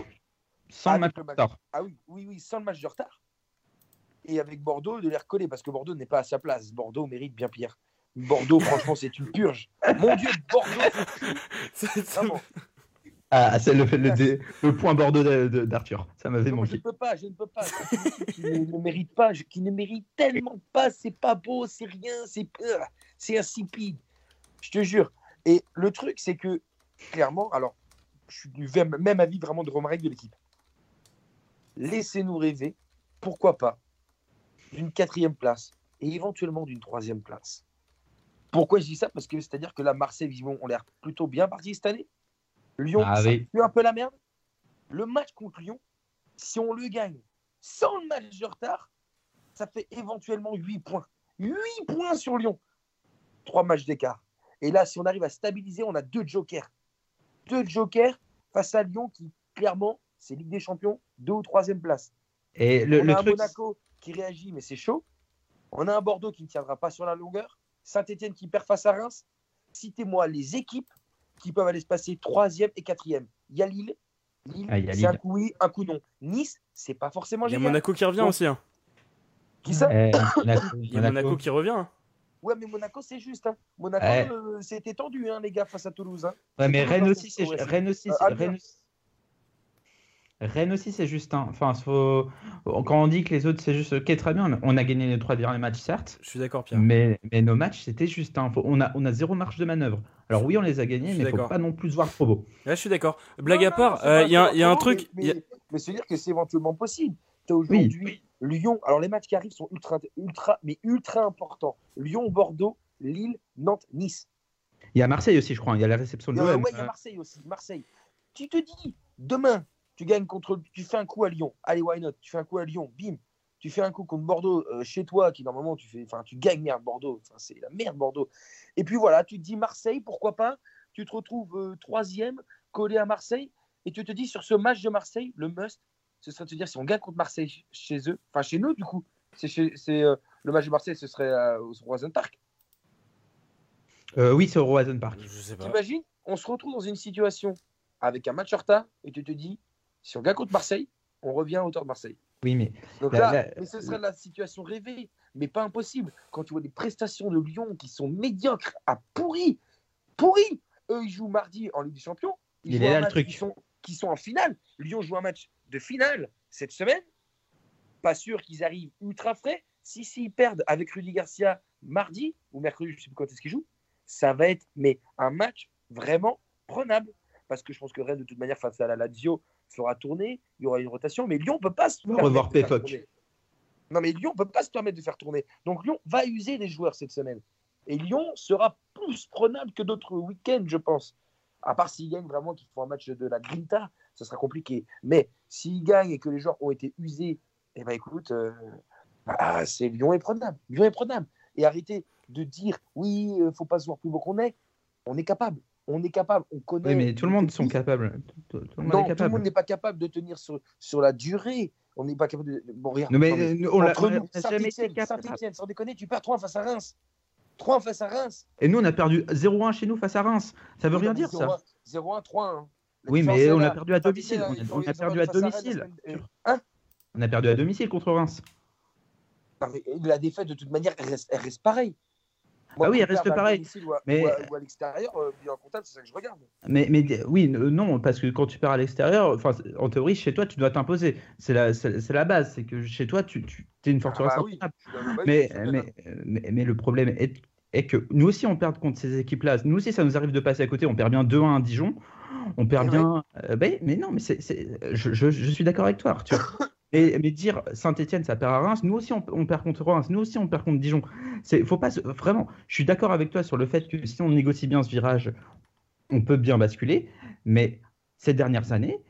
S5: Sans le
S4: Avec
S5: match en retard.
S4: Ah oui, oui, oui, sans le match de retard. Et avec Bordeaux, de les recoller, parce que Bordeaux n'est pas à sa place. Bordeaux mérite bien pire. Bordeaux, franchement, c'est une purge. Mon Dieu, Bordeaux.
S5: Ah, c'est le, le, dé- le point de- d'Arthur. Ça m'avait
S4: Non, je ne
S5: manqué.
S4: peux pas, je ne peux pas. Qui ne, mérite pas, je- qui ne mérite tellement pas. C'est pas beau, c'est rien, c'est euh, c'est insipide. Je te jure. Et le truc, c'est que clairement, alors, je suis du même avis vraiment de Romaric de l'équipe. Laissez-nous rêver, pourquoi pas, d'une quatrième place et éventuellement d'une troisième place. Pourquoi je dis ça? Parce que c'est-à-dire que la Marseille, vivons, ont l'air plutôt bien partis cette année. Lyon,
S5: Ah
S4: ça
S5: oui.
S4: pue un peu la merde. Le match contre Lyon, si on le gagne sans le match de retard, ça fait éventuellement 8 points. 8 points sur Lyon. 3 matchs d'écart. Et là, si on arrive à stabiliser, on a deux jokers. Deux jokers face à Lyon qui, clairement, c'est Ligue des Champions, deux ou troisième place.
S5: Et le,
S4: on
S5: le
S4: a un
S5: truc,
S4: Monaco qui réagit, mais c'est chaud. On a un Bordeaux qui ne tiendra pas sur la longueur. Saint-Etienne qui perd face à Reims. Citez-moi les équipes qui peuvent aller se passer troisième et quatrième. Il y a Lille. Lille,
S5: Ah,
S4: c'est un coup oui, un coup non. Nice, c'est pas forcément
S3: Il y a
S4: génial.
S3: Monaco qui revient
S4: Donc,
S3: aussi. hein.
S4: Qui ça
S5: eh, Monaco,
S3: Il y a Monaco qui revient. hein.
S4: Ouais, mais Monaco, c'est juste. hein. Monaco,
S5: Ouais.
S4: euh, c'était tendu, hein, les gars, face à Toulouse. hein.
S5: Ouais, mais Rennes aussi, c'est Rennes aussi,
S4: Euh.
S5: Rennes aussi- Rennes aussi, c'est juste. hein. Enfin, faut... quand on dit que les autres, c'est juste. Ok, très bien. On a gagné les trois derniers matchs, certes.
S3: Je suis d'accord, Pierre.
S5: Mais, mais nos matchs, c'était juste. hein. Faut- on, a, on a zéro marge de manœuvre. Alors, oui, on les a gagnés, mais faut
S3: d'accord.
S5: pas non plus se voir trop beau.
S3: Ouais, je suis d'accord. Blague
S4: Non,
S3: à part, euh, il y a, un- il y a un
S4: forcément,
S3: truc.
S4: Mais,
S3: il
S4: mais, mais se dire que c'est éventuellement possible. Tu as aujourd'hui Lyon, alors les matchs qui arrivent sont ultra, ultra, mais ultra importants. Lyon, Bordeaux, Lille, Nantes, Nice.
S5: Il y a Marseille aussi, je crois. Il y a la réception de
S4: Euh,
S5: l'OM.
S4: ouais, il y a Marseille aussi. Marseille. Tu te dis, demain, tu gagnes contre, tu fais un coup à Lyon. Allez, why not? Tu fais un coup à Lyon, bim. Tu fais un coup contre Bordeaux euh, chez toi, qui normalement tu fais, enfin, tu gagnes merde Bordeaux. Enfin, c'est la merde Bordeaux. Et puis voilà, tu te dis Marseille, pourquoi pas? Tu te retrouves euh, troisième, collé à Marseille, et tu te dis sur ce match de Marseille, le must, ce serait de te dire si on gagne contre Marseille ch- chez eux, enfin chez nous du coup, c'est euh, le match de Marseille, ce serait euh, au Roison Park.
S5: Euh, oui, c'est au Roison Park.
S3: Je sais pas.
S4: T'imagines, on se retrouve dans une situation avec un match en retard et tu te dis, si on gagne contre Marseille, on revient à hauteur de Marseille.
S5: Oui, mais
S4: Donc là, mais ce serait la situation rêvée, mais pas impossible. Quand tu vois des prestations de Lyon qui sont médiocres à pourri, pourri. Eux, ils jouent mardi en Ligue des Champions. Ils
S5: Il
S4: jouent
S5: est
S4: un
S5: là, le truc.
S4: Qui sont, qui sont en finale. Lyon joue un match de finale cette semaine. Pas sûr qu'ils arrivent ultra frais. Si s'ils perdent avec Rudy Garcia mardi ou mercredi, je ne sais plus quand est-ce qu'ils jouent, ça va être mais un match vraiment prenable. Parce que je pense que Rennes, de toute manière, face à la Lazio, fera tourner. Il y aura une rotation. Mais Lyon ne peut pas se permettre
S5: revoir
S4: de faire
S5: Péfoc.
S4: tourner. Non, mais Lyon ne peut pas se permettre de faire tourner. Donc Lyon va user des joueurs cette semaine. Et Lyon sera plus prenable que d'autres week-ends, je pense. À part s'ils gagnent vraiment, qu'ils font un match de la Grinta, ça sera compliqué. Mais s'ils gagnent et que les joueurs ont été usés, eh ben écoute, euh, bah, c'est Lyon est prenable. Lyon est prenable. Et arrêtez de dire oui, euh, faut pas se voir plus beau qu'on est. On est capable. On est capable. On connaît.
S5: Oui, mais tout le monde sont capables. Tout, tout le monde
S4: Non,
S5: est
S4: tout le monde n'est pas capable de tenir sur, sur la durée. On n'est pas capable de. Bon, regarde,
S5: Non, mais, euh, on l'a
S4: entre nous, Saint-Etienne. Saint-Etienne, sans déconner, tu perds 3 face à Reims. 3 face à Reims.
S5: Et nous, on a perdu 0-1 chez nous face à Reims. Ça veut rien dire, ça.
S4: 0-1, 3-1. La
S5: Oui, mais on a perdu à domicile. On a-
S4: ils ont-
S5: on a perdu à domicile.
S4: Hein
S5: On a perdu à domicile contre Reims.
S4: La défaite, de toute manière, elle reste, elle
S5: Ah oui, elle reste
S4: domicile Ou à,
S5: Mais-
S4: ou à- ou à l'extérieur, euh, bilan comptable, c'est ça que je regarde.
S5: Mais, mais oui, euh, non, parce que quand tu pars à l'extérieur, en théorie, chez toi, tu dois t'imposer. C'est la, c'est la base. C'est que chez toi, tu, tu es une forteresse
S4: Ah bah oui.
S5: Mais, mais, mais, mais le problème est, est que nous aussi, on perd contre ces équipes-là. Nous aussi, ça nous arrive de passer à côté. On perd bien 2-1 à Dijon. On perd bien. euh, ben, mais non, mais c'est, c'est- je, je- je suis d'accord avec toi, Arthur. Mais, mais dire Saint-Etienne, ça perd à Reims. Nous aussi, on, on perd contre Reims. Nous aussi, on perd contre Dijon. Faut pas se- vraiment. Je suis d'accord avec toi sur le fait que si on négocie bien ce virage, on peut bien basculer. Mais ces dernières années,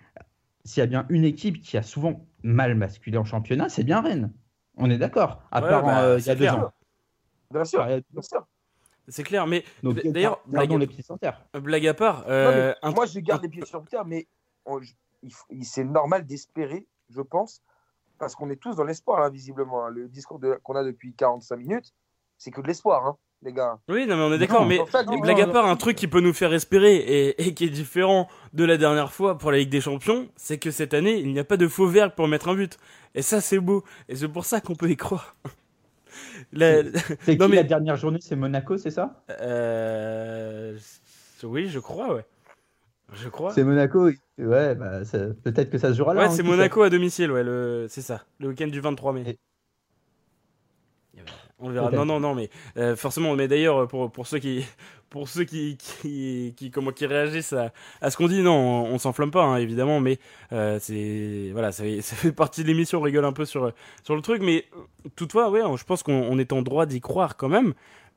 S5: s'il y a bien une équipe qui a souvent mal basculé en championnat, c'est bien Rennes. On est d'accord. À
S3: Ouais,
S5: part
S3: bah,
S5: euh, il y a deux ans.
S4: Bien sûr,
S5: Enfin, il y a deux
S4: bien
S5: ans.
S4: sûr.
S3: C'est clair, mais d'ailleurs,
S5: pardon
S3: blague,
S5: les petits sans terre.
S3: blague à part, euh,
S4: moi, je garde les pieds sur terre, mais on- c'est normal d'espérer, je pense, parce qu'on est tous dans l'espoir, hein, visiblement. hein. Le discours de- qu'on a depuis 45 minutes, c'est que de l'espoir, hein, les gars.
S3: oui, non, mais on est d'accord,
S5: Non,
S3: mais
S4: En fait, les-
S3: blague à part, un truc qui peut nous faire espérer et, et qui est différent de la dernière fois pour la Ligue des Champions, c'est que cette année, il n'y a pas de faux verbe pour mettre un but. Et ça, c'est beau. Et c'est pour ça qu'on peut y croire. La-
S5: C'est
S3: Non,
S5: qui
S3: mais-
S5: la dernière journée? C'est Monaco, c'est ça?
S3: Euh, Oui, je crois, ouais. Je crois.
S5: C'est Monaco. Ouais, bah, peut-être que ça se jouera là.
S3: Ouais, c'est Monaco à domicile, ouais, le... c'est ça. Le week-end du 23 mai.
S5: Et-
S3: On verra.
S5: Peut-être.
S3: Non, non, non, mais euh, forcément, mais d'ailleurs, pour, pour ceux qui, pour ceux qui, qui, qui, comment, qui réagissent à, à ce qu'on dit, non, on, on s'enflamme pas, hein, évidemment, mais euh, c'est, voilà, ça, fait- ça fait partie de l'émission, on rigole un peu sur, sur le truc, mais toutefois, ouais, je pense qu'on on est en droit d'y croire quand même.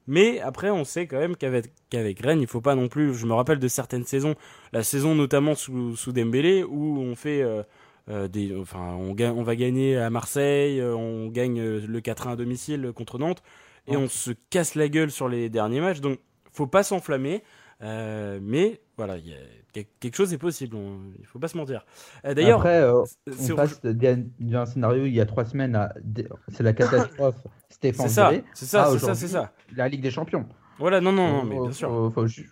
S3: Mais après, on sait quand même qu'avec qu'avec Rennes, il faut pas non plus. Je me rappelle de certaines saisons, la saison notamment sous, sous Dembélé, où on fait euh, euh, des, enfin, on, gagne, on va gagner à Marseille, euh, on gagne le 4-1 à domicile contre Nantes, et
S5: Ouais.
S3: on se casse la gueule sur les derniers matchs. Donc, faut pas s'enflammer. euh, mais voilà, il y a- quelque chose est possible. on- il faut pas se mentir. Euh, D'ailleurs,
S5: Après, euh, on passe d'un scénario il y a trois semaines à. C'est la catastrophe. Stéphane
S3: c'est ça,
S5: Viré,
S3: c'est ça, c'est ça, ça.
S5: La Ligue des Champions.
S3: Voilà, non, non, non, mais bien sûr.
S5: faut- faut ju-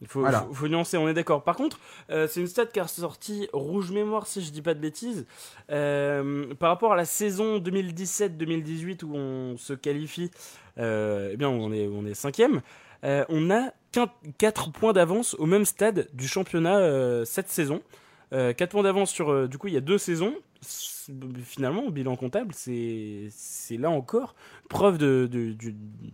S3: Il faut,
S5: Voilà.
S3: faut, faut nuancer, on est d'accord. Par contre, euh, c'est une stat qui a ressorti rouge mémoire, si je dis pas de bêtises. Euh, par rapport à la saison 2017-2018 où on se qualifie, euh, eh bien, on est, on est cinquième. Euh, on a 4 points d'avance au même stade du championnat euh, cette saison. Euh, 4 points d'avance sur, euh, du coup, il y a deux saisons. Finalement, au bilan comptable, c'est là encore preuve de- de-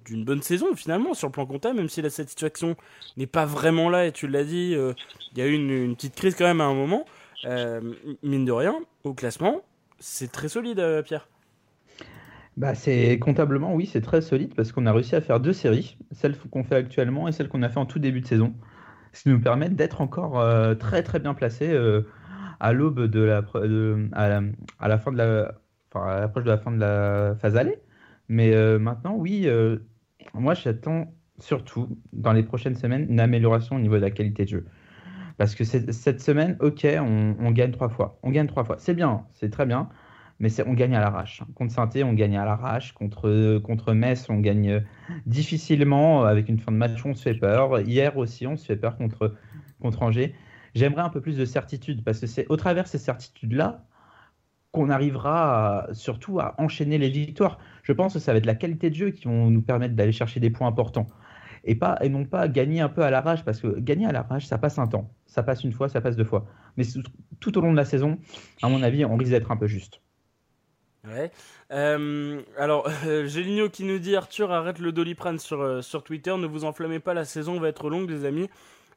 S3: d'une bonne saison, finalement, sur le plan comptable, même si la satisfaction n'est pas vraiment là, et tu l'as dit, euh, il y a eu une, petite crise quand même à un moment. Euh, mine de rien, au classement, c'est très solide, euh, Pierre.
S5: Bah, c'est comptablement, oui, c'est très solide parce qu'on a réussi à faire deux séries, celle qu'on fait actuellement et celle qu'on a fait en tout début de saison, ce qui nous permet d'être encore euh, très très bien placés euh, à l'aube de la, de, à, la, à la fin de la, enfin, à l'approche de la fin de la phase aller. Mais euh, maintenant, oui, moi j'attends surtout dans les prochaines semaines une amélioration au niveau de la qualité de jeu. Parce que cette semaine, ok, on, on gagne trois fois. On gagne trois fois. C'est bien, c'est très bien, mais on gagne à l'arrache. Contre saint on gagne à l'arrache. Contre, contre Metz, on gagne euh, difficilement. Avec une fin de match, on se fait peur. Hier aussi, on se fait peur contre, contre Angers. J'aimerais un peu plus de certitude parce que c'est au travers de ces certitudes-là qu'on arrivera à- surtout à enchaîner les victoires. Je pense que ça va être la qualité de jeu qui vont nous permettre d'aller chercher des points importants. Et, pas, et non pas gagner un peu à l'arrache, parce que gagner à l'arrache, ça passe un temps. Ça passe une fois, ça passe deux fois. Mais tout au long de la saison, à mon avis, on risque d'être un peu juste.
S3: Ouais. Euh, alors, euh, Géligno qui nous dit Arthur, arrête le doliprane sur, euh, sur Twitter. Ne vous enflammez pas, la saison va être longue, les amis.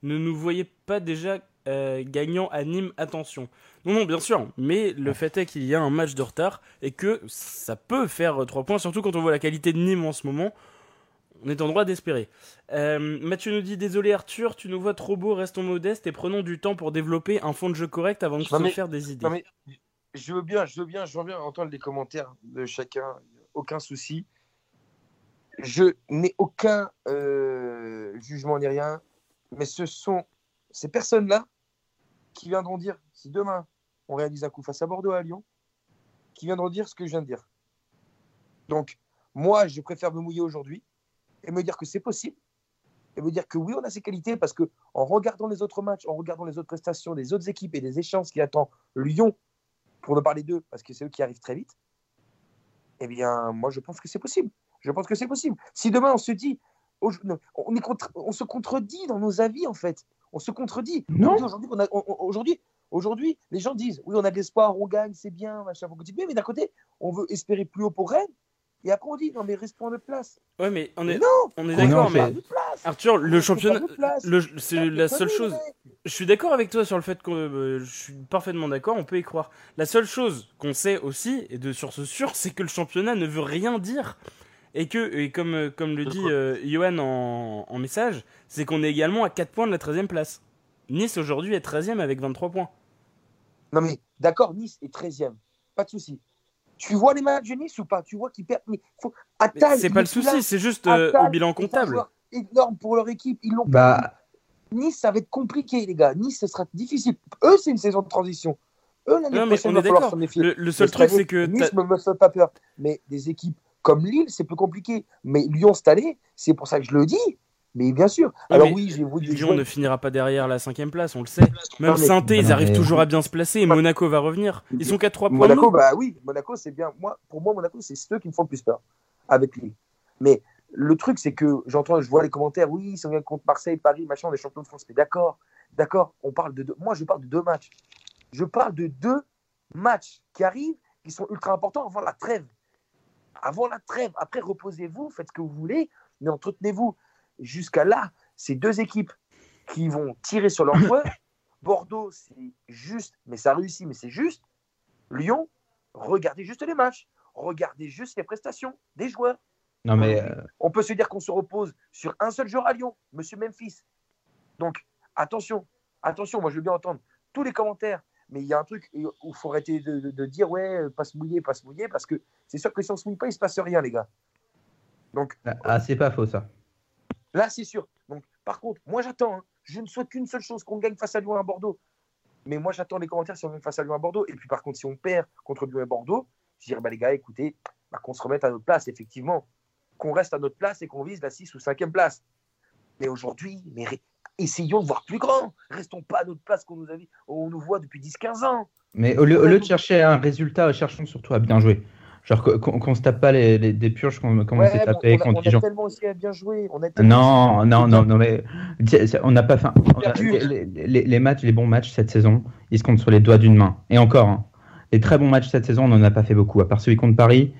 S3: Ne nous voyez pas déjà euh, gagnant à Nîmes, attention. Non, non, bien sûr. Mais le fait est qu'il y a un match de retard et que ça peut faire 3 points, surtout quand on voit la qualité de Nîmes en ce moment. On est en droit d'espérer. Mathieu nous dit Désolé Arthur, tu nous vois trop beau, restons modestes et prenons du temps pour développer un fond de jeu correct avant de
S4: Non,
S3: se
S4: mais-
S3: faire des idées.
S4: Non, mais je veux bien, je veux bien, je veux bien entendre les commentaires de chacun, aucun souci. Je n'ai aucun euh, jugement ni rien, mais ce sont ces personnes-là qui viendront dire, si demain on réalise un coup face à Bordeaux à Lyon, qui viendront dire ce que je viens de dire. Donc, moi, je préfère me mouiller aujourd'hui et me dire que c'est possible et me dire que oui, on a ces qualités parce que en regardant les autres matchs, en regardant les autres prestations des autres équipes et des échéances qui attendent Lyon, pour ne parler d'eux, parce que c'est eux qui arrivent très vite, eh bien, moi, je pense que c'est possible. Je pense que c'est possible. Si demain, on se dit, on, est contre- on se contredit dans nos avis, en fait. On se contredit.
S5: Non.
S4: Aujourd'hui, aujourd'hui, les gens disent, oui, on a de l'espoir, on gagne, c'est bien, machin, faut continuer. Mais d'un côté, on veut espérer plus haut pour Rennes. Et après, on dit, non, mais restons à notre place.
S3: Ouais, mais on est,
S4: non,
S3: on est d'accord, mais. Arthur, le
S4: Restons
S3: championnat, c'est la
S4: de
S3: seule chose. Je suis d'accord avec toi sur le fait que euh, je suis parfaitement d'accord, on peut y croire. La seule chose qu'on sait aussi, et de sur ce sûr, c'est que le championnat ne veut rien dire. Et que, et comme, euh, comme le
S4: De
S3: dit euh, Johan en, en message, c'est qu'on est également à 4 points de la 13e place. Nice aujourd'hui est 13e avec 23 points.
S4: Non, mais d'accord, Nice est 13e. Pas de souci. Tu vois les matchs de Nice ou pas? Tu vois qu'ils perdent. Mais faut...
S3: C'est pas le souci, c'est juste euh,
S4: Attal
S3: au bilan comptable.
S4: énorme pour leur équipe. Ils l'ont
S5: Bah,
S4: Nice, ça va être compliqué, les gars. Nice, ce sera difficile. Eux, c'est une saison de transition. Eux, l'année prochaine,
S3: on
S4: il va falloir s'en méfier.
S3: Le, le seul truc, c'est que.
S4: Nice ne me fait pas peur. Mais des équipes comme Lille, c'est plus compliqué. Mais Lyon, cette année, c'est pour ça que je le dis. Mais bien sûr. Alors
S3: mais
S4: oui, j'ai voulu
S3: Lyon ne finira pas derrière la 5 place, on le sait. Même saint ils arrivent toujours à bien se placer et Monaco va revenir. Ils sont qu'à 3 points.
S4: Monaco, bah oui, Monaco, c'est bien. Moi, pour moi, Monaco, c'est ceux qui me font le plus peur avec Lille. Mais le truc, c'est que j'entends, je vois les commentaires, oui, si on gagne contre Marseille, Paris, machin, on est champion de France. Mais d'accord, d'accord, on parle de deux. Moi, je parle de deux matchs. Je parle de deux matchs qui arrivent, qui sont ultra importants avant la trêve. Avant la trêve. Après, reposez-vous, faites ce que vous voulez, mais entretenez-vous. Jusqu'à là, c'est deux équipes qui vont tirer sur leur joueur. Bordeaux, c'est juste, mais ça réussit, mais c'est juste. Lyon, regardez juste les matchs. Regardez juste les prestations des joueurs.
S5: non mais euh,
S4: On peut se dire qu'on se repose sur un seul joueur à Lyon, Monsieur Memphis. Donc, attention, attention, moi je veux bien entendre tous les commentaires, mais il y a un truc où il faut arrêter de, de- de dire ouais, pas se mouiller, pas se mouiller, parce que c'est sûr que si on se mouille pas, il se passe rien, les gars. Donc
S5: ah, c'est pas faux ça.
S4: Là, c'est sûr. Donc, par contre, moi j'attends. hein. Je ne souhaite qu'une seule chose, qu'on gagne face à Lyon à Bordeaux. Mais moi j'attends les commentaires si on gagne face à Lyon à Bordeaux. Et puis par contre, si on perd contre Lyon et Bordeaux, je dirais bah, les gars, écoutez, bah, qu'on se remette à notre place, effectivement. Qu'on reste à notre place et qu'on vise la 6 ou 5e place. Mais aujourd'hui, mais essayons de voir plus grand. Restons pas à notre place qu'on nous, a vu- on nous voit depuis 10-15 ans.
S5: Mais au lieu, au lieu de chercher un résultat, cherchons surtout à bien jouer. Genre qu'on qu'on- qu'on se tape pas les, les- des purges comme, comme on
S4: Ouais,
S5: s'est
S4: mais
S5: tapé
S4: on, a,
S5: contre
S4: on a
S5: Dijon.
S4: tellement aussi à bien jouer. On a
S5: Non, non, non, non, mais on n'a pas a-
S4: perdu.
S5: les, les- les matchs, les bons matchs cette saison, ils se comptent sur les doigts d'une main. Et encore, hein, les très bons matchs cette saison, on n'en a pas fait beaucoup, à part celui contre Paris.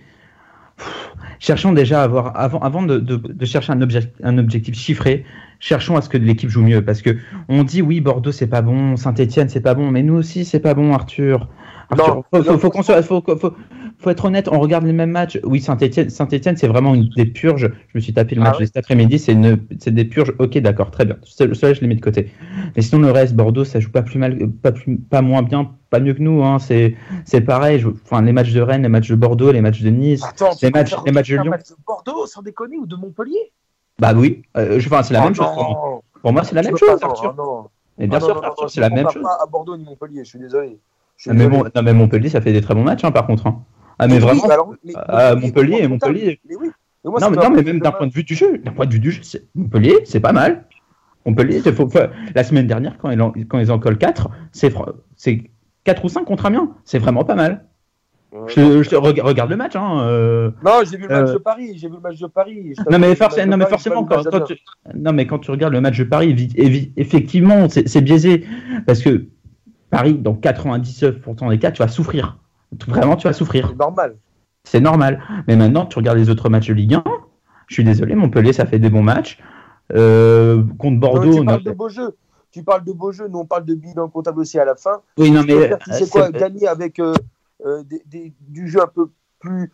S5: Pff, cherchons déjà à avoir, avant, avant de, de- de chercher un, objectif, un objectif chiffré, cherchons à ce que l'équipe joue mieux. Parce que on dit oui, Bordeaux c'est pas bon, Saint-Etienne c'est pas bon, mais nous aussi c'est pas bon, Arthur. Arthur,
S4: Non,
S5: faut, faut- qu'on soit, faut, faut- faut être honnête, on regarde les mêmes matchs. Oui, Saint-Etienne, Saint-Etienne c'est vraiment une des purges. Je me suis tapé le
S4: Ah
S5: match cet après-midi, c'est une, c'est des purges. Ok, d'accord, très bien. Cela, je les mets de côté. Mais sinon, le reste, Bordeaux, ça joue pas plus mal, pas, plus, pas moins bien, pas mieux que nous. Hein. C'est, pareil. Je- enfin, les matchs de Rennes, les matchs de Bordeaux, les matchs de Nice.
S4: Attends,
S5: Les matchs- les matchs de Lyon.
S4: match de Bordeaux, sans déconner, ou de Montpellier?
S5: Bah oui, euh, je- enfin, c'est la
S4: Oh
S5: même chose. Pour moi. Pour moi, c'est la
S4: Tu
S5: même chose, Arthur.
S4: non.
S5: Mais bien
S4: Ah,
S5: sûr, Arthur, c'est la même chose.
S4: pas à Bordeaux ni Montpellier, je suis désolé. Je suis
S5: Ah, mais,
S4: désolé.
S5: bon, non, mais Montpellier, ça fait des très bons matchs, hein, par contre. hein. Ah, mais vraiment.
S4: mais
S5: Montpellier
S4: Montpellier,
S5: Montpellier.
S4: Mais oui. Mais moi,
S5: Non, mais, non, mais même d'un point de vue du jeu, d'un point de vue du jeu, c'est- Montpellier, c'est pas mal. Montpellier, c'est- faut- la semaine dernière, quand ils en, quand ils en collent 4, c'est fr- c'est 4 ou 5 contre Amiens. C'est vraiment pas mal. Je, je- rega- regarde le match. Hein, euh.
S4: Non, j'ai vu le match
S5: Euh,
S4: de Paris. J'ai vu le match de Paris. Je
S5: Non, mais, non, mais forcément, quand, tu, non, mais quand tu regardes le match de Paris, effectivement, c'est c'est biaisé. Parce que Paris, dans 99% des cas, tu vas souffrir. Vraiment, tu vas souffrir.
S4: C'est normal.
S5: C'est normal. Mais maintenant, tu regardes les autres matchs de Ligue 1. Je suis désolé, Montpellier, ça fait des bons matchs. Euh, contre
S4: Non,
S5: Bordeaux,
S4: tu
S5: on a-
S4: parles de beaux jeux. Tu parles de beaux jeux. Nous, on parle de bilan comptable aussi à la fin.
S5: oui, non, mais euh,
S4: sais quoi,
S5: c'est-
S4: gagner avec euh, euh, des- des- du jeu un peu plus.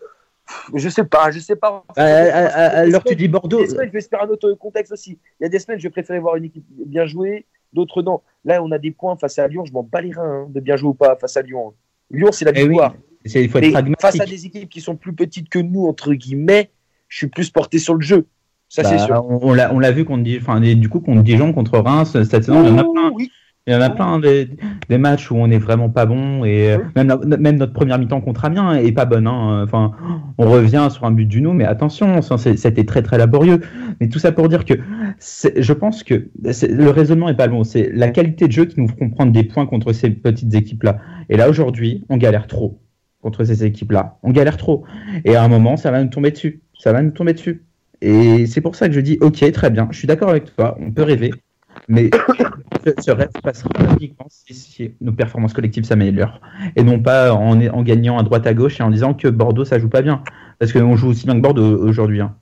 S4: Je sais pas, je sais pas.
S5: Alors tu dis Bordeaux.
S4: Des semaines, je vais espérer un autre contexte aussi. Il y a des semaines, je préférer voir une équipe bien jouée, d'autres non. Là, on a des points face à Lyon, je m'en bats les reins hein, de bien jouer ou pas face à Lyon. Lyon, c'est la
S5: Eh oui,
S4: victoire.
S5: il faut être
S4: face à des équipes qui sont plus petites que nous, entre guillemets, je suis plus porté sur le jeu. Ça, c'est
S5: Bah,
S4: sûr.
S5: On, on l'a, vu contre, Di- enfin, du coup contre Dijon, contre Reims cette saison. Il y en a plein.
S4: Oui,
S5: Il y en a plein des, des matchs où on est vraiment pas bon et euh,
S4: Oui.
S5: même, la- même notre première mi-temps contre Amiens est pas bonne. hein. Enfin, on revient sur un but du nous, mais attention, c'était très très laborieux. Mais tout ça pour dire que je pense que le raisonnement est pas bon. C'est la qualité de jeu qui nous feront prendre des points contre ces petites équipes-là. Et là aujourd'hui, on galère trop contre ces équipes-là. On galère trop. Et à un moment, ça va nous tomber dessus. Ça va nous tomber dessus. Et c'est pour ça que je dis, ok, très bien, je suis d'accord avec toi, on peut rêver, mais ce, rêve passera uniquement si, nos performances collectives s'améliorent, et non pas en, en gagnant à droite à gauche et en disant que Bordeaux ça joue pas bien, parce qu'on joue aussi bien que Bordeaux aujourd'hui. hein.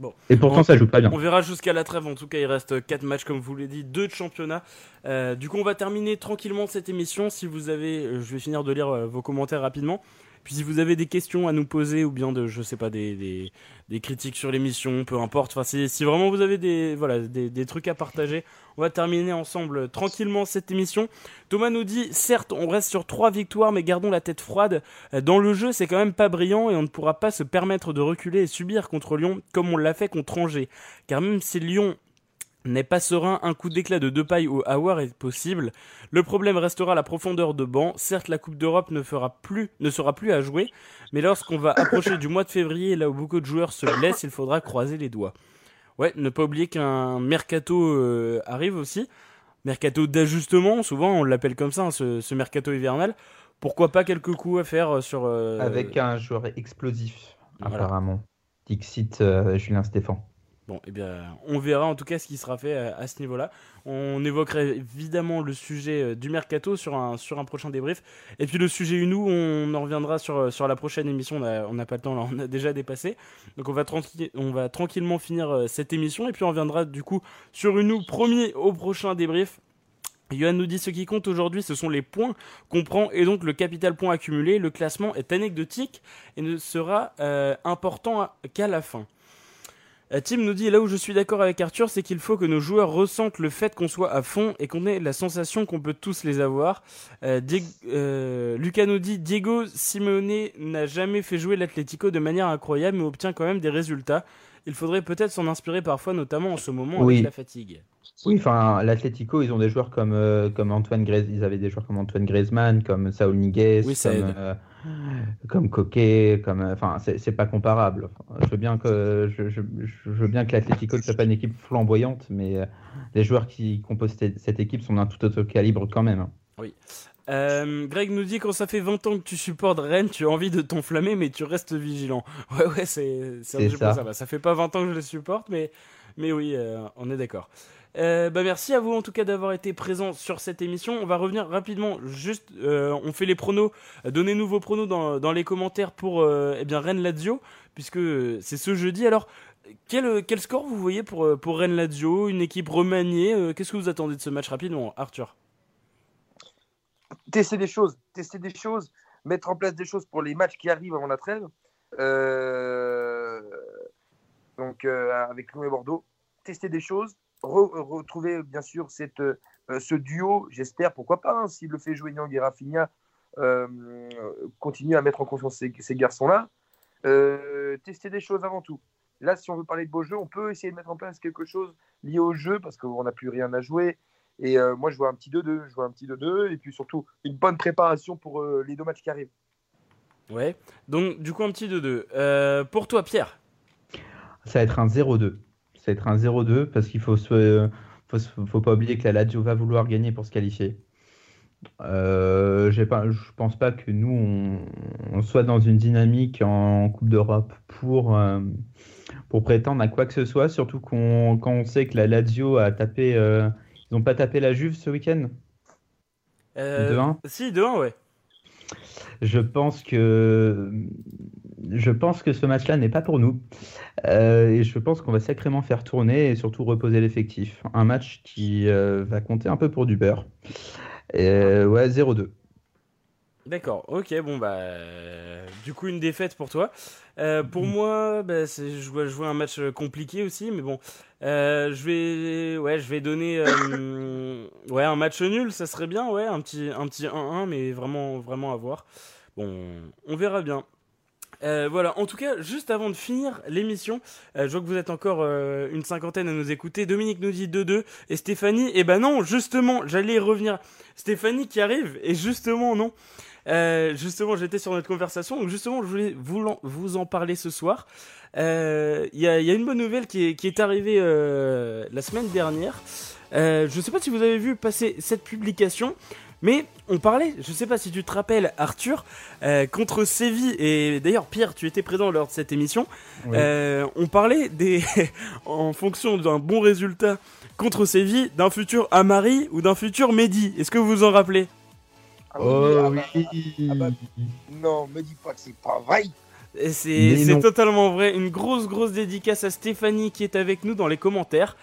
S3: Bon.
S5: Et pourtant
S3: On-
S5: ça joue pas bien.
S3: On verra jusqu'à la trêve. En tout cas, il reste 4 matchs, comme vous l'avez dit, 2 de championnat. Euh, du coup, on va terminer tranquillement cette émission. Si vous avez, euh, je vais finir de lire euh, vos commentaires rapidement. Puis si vous avez des questions à nous poser ou bien de, je sais pas, des, des, des critiques sur l'émission, peu importe. Enfin, si, si vraiment vous avez des, voilà, des, des trucs à partager, on va terminer ensemble euh, tranquillement cette émission. Thomas nous dit, certes, on reste sur 3 victoires, mais gardons la tête froide. Euh, Dans le jeu, c'est quand même pas brillant et on ne pourra pas se permettre de reculer et subir contre Lyon comme on l'a fait contre Angers. Car même si Lyon n'est pas serein, un coup d'éclat de deux pailles au Hawar est possible. Le problème restera la profondeur de banc. Certes, la Coupe d'Europe ne sera plus à jouer, mais lorsqu'on va approcher du mois de février, là où beaucoup de joueurs se blessent, il faudra croiser les doigts. Ouais, ne pas oublier qu'un mercato euh, arrive aussi. Mercato d'ajustement, souvent on l'appelle comme ça, hein, ce, ce mercato hivernal. Pourquoi pas quelques coups à faire euh, sur. euh,
S5: Avec un joueur explosif,
S3: Voilà.
S5: apparemment. Dixit Julien Stéphan.
S3: Bon, eh bien, on verra en tout cas ce qui sera fait à, à ce niveau-là. On évoquera évidemment le sujet euh, du mercato sur un, sur un prochain débrief. Et puis le sujet Unou, on en reviendra sur, euh, sur la prochaine émission. On n'a pas le temps, là, on a déjà dépassé. Donc on va, on va tranquillement finir euh, cette émission. Et puis on reviendra du coup sur Unou, premier au prochain débrief. Johan nous dit ce qui compte aujourd'hui, ce sont les points qu'on prend et donc le capital point accumulé. Le classement est anecdotique et ne sera euh, important qu'à la fin. Euh, Tim nous dit là où je suis d'accord avec Arthur, c'est qu'il faut que nos joueurs ressentent le fait qu'on soit à fond et qu'on ait la sensation qu'on peut tous les avoir. Euh, euh, Lucas nous dit Diego Simeone n'a jamais fait jouer l'Atlético de manière incroyable mais obtient quand même des résultats. Il faudrait peut-être s'en inspirer parfois, notamment en ce moment
S5: Oui.
S3: avec la fatigue.
S5: Oui, enfin, l'Atlético, ils ont des joueurs comme, euh, comme Antoine Griezmann, ils avaient des joueurs comme Antoine Griezmann, comme Saul Niguez,
S3: Oui,
S5: comme, comme Coquet, comme, euh, enfin, c'est pas comparable. Je veux bien que, je, je- je veux bien que l'Atlético ne soit pas une équipe flamboyante, mais euh, les joueurs qui composent cette équipe sont d'un tout autre calibre quand même. hein.
S3: Euh, Greg nous dit quand ça fait 20 ans que tu supportes Rennes, tu as envie de t'enflammer, mais tu restes vigilant. Ouais, ouais, c'est
S5: ça.
S3: ça. Bah, ça fait pas 20 ans que je le supporte, mais, mais oui, euh, on est d'accord. Euh, bah merci à vous en tout cas d'avoir été présents sur cette émission. On va revenir rapidement. Juste, euh, on fait les pronos. Donnez-nous vos pronos dans, les commentaires pour euh, eh bien Rennes Lazio, puisque euh, c'est ce jeudi. Alors, quel, quel score vous voyez pour, pour Rennes Lazio? Une équipe remaniée Qu'est-ce que vous attendez de ce match rapidement, Arthur?
S4: Tester des choses, tester des choses. mettre en place des choses pour les matchs qui arrivent avant la trêve. Donc, avec Lyon et Bordeaux, tester des choses, re- retrouver bien sûr cette, euh, ce duo, j'espère, pourquoi pas, hein, s'il le fait jouer Nyang et Rafinha, euh, continuer à mettre en confiance ces, ces garçons-là. Euh, tester des choses avant tout. Là, si on veut parler de beau jeu, on peut essayer de mettre en place quelque chose lié au jeu parce qu'on n'a plus rien à jouer. Et euh, moi, je vois un petit 2-2, je vois un petit 2-2, et puis surtout une bonne préparation pour euh, les deux matchs qui arrivent.
S3: Ouais. Donc, du coup, un petit 2-2. Euh, pour toi, Pierre?
S5: Ça va être un 0-2. Ça va être un 0-2 parce qu'il faut, se- faut, pas oublier que la Lazio va vouloir gagner pour se qualifier. Euh, je pense pas que nous on, on soit dans une dynamique en Coupe d'Europe pour, euh, pour prétendre à quoi que ce soit, surtout qu'on, quand on sait que la Lazio a tapé, euh, ils ont pas tapé la Juve ce week-end.
S3: Euh,
S5: 2-1.
S3: Si, 2-1, ouais.
S5: Je pense que je pense que ce match-là n'est pas pour nous. Euh, et je pense qu'on va sacrément faire tourner et surtout reposer l'effectif. Un match qui euh, va compter un peu pour du beurre. Et, euh, ouais, 0-2.
S3: D'accord, ok, bon bah. Du coup, une défaite pour toi. Euh, pour moi, bah, je vois jouer un match compliqué aussi, mais bon. Euh, je vais. Ouais, je vais donner. euh, ouais, un match nul, ça serait bien, ouais, un petit un petit 1-1, mais vraiment, vraiment à voir. Bon, on verra bien. Euh, voilà, en tout cas, juste avant de finir l'émission, euh, je vois que vous êtes encore euh, une cinquantaine à nous écouter. Dominique nous dit 2-2 et Stéphanie, eh ben non, justement, j'allais revenir. Stéphanie qui arrive et justement non. Justement, j'étais sur notre conversation, donc justement, je voulais vous, en parler ce soir. Il y, a, une bonne nouvelle qui est, arrivée la semaine dernière. Je ne sais pas si vous avez vu passer cette publication, mais on parlait, je ne sais pas si tu te rappelles, Arthur, euh, contre Séville, et d'ailleurs, Pierre, tu étais présent lors de cette émission.
S5: Oui.
S3: Euh, on parlait des, en fonction d'un bon résultat contre Séville, d'un futur Amari ou d'un futur Mehdi. Est-ce que vous vous en rappelez?
S4: Ah
S5: Oh
S4: ah bah,
S5: oui.
S4: ah bah, Non, me dis pas que c'est pas vrai.
S3: Et C'est totalement vrai. Une grosse, grosse dédicace à Stéphanie qui est avec nous dans les commentaires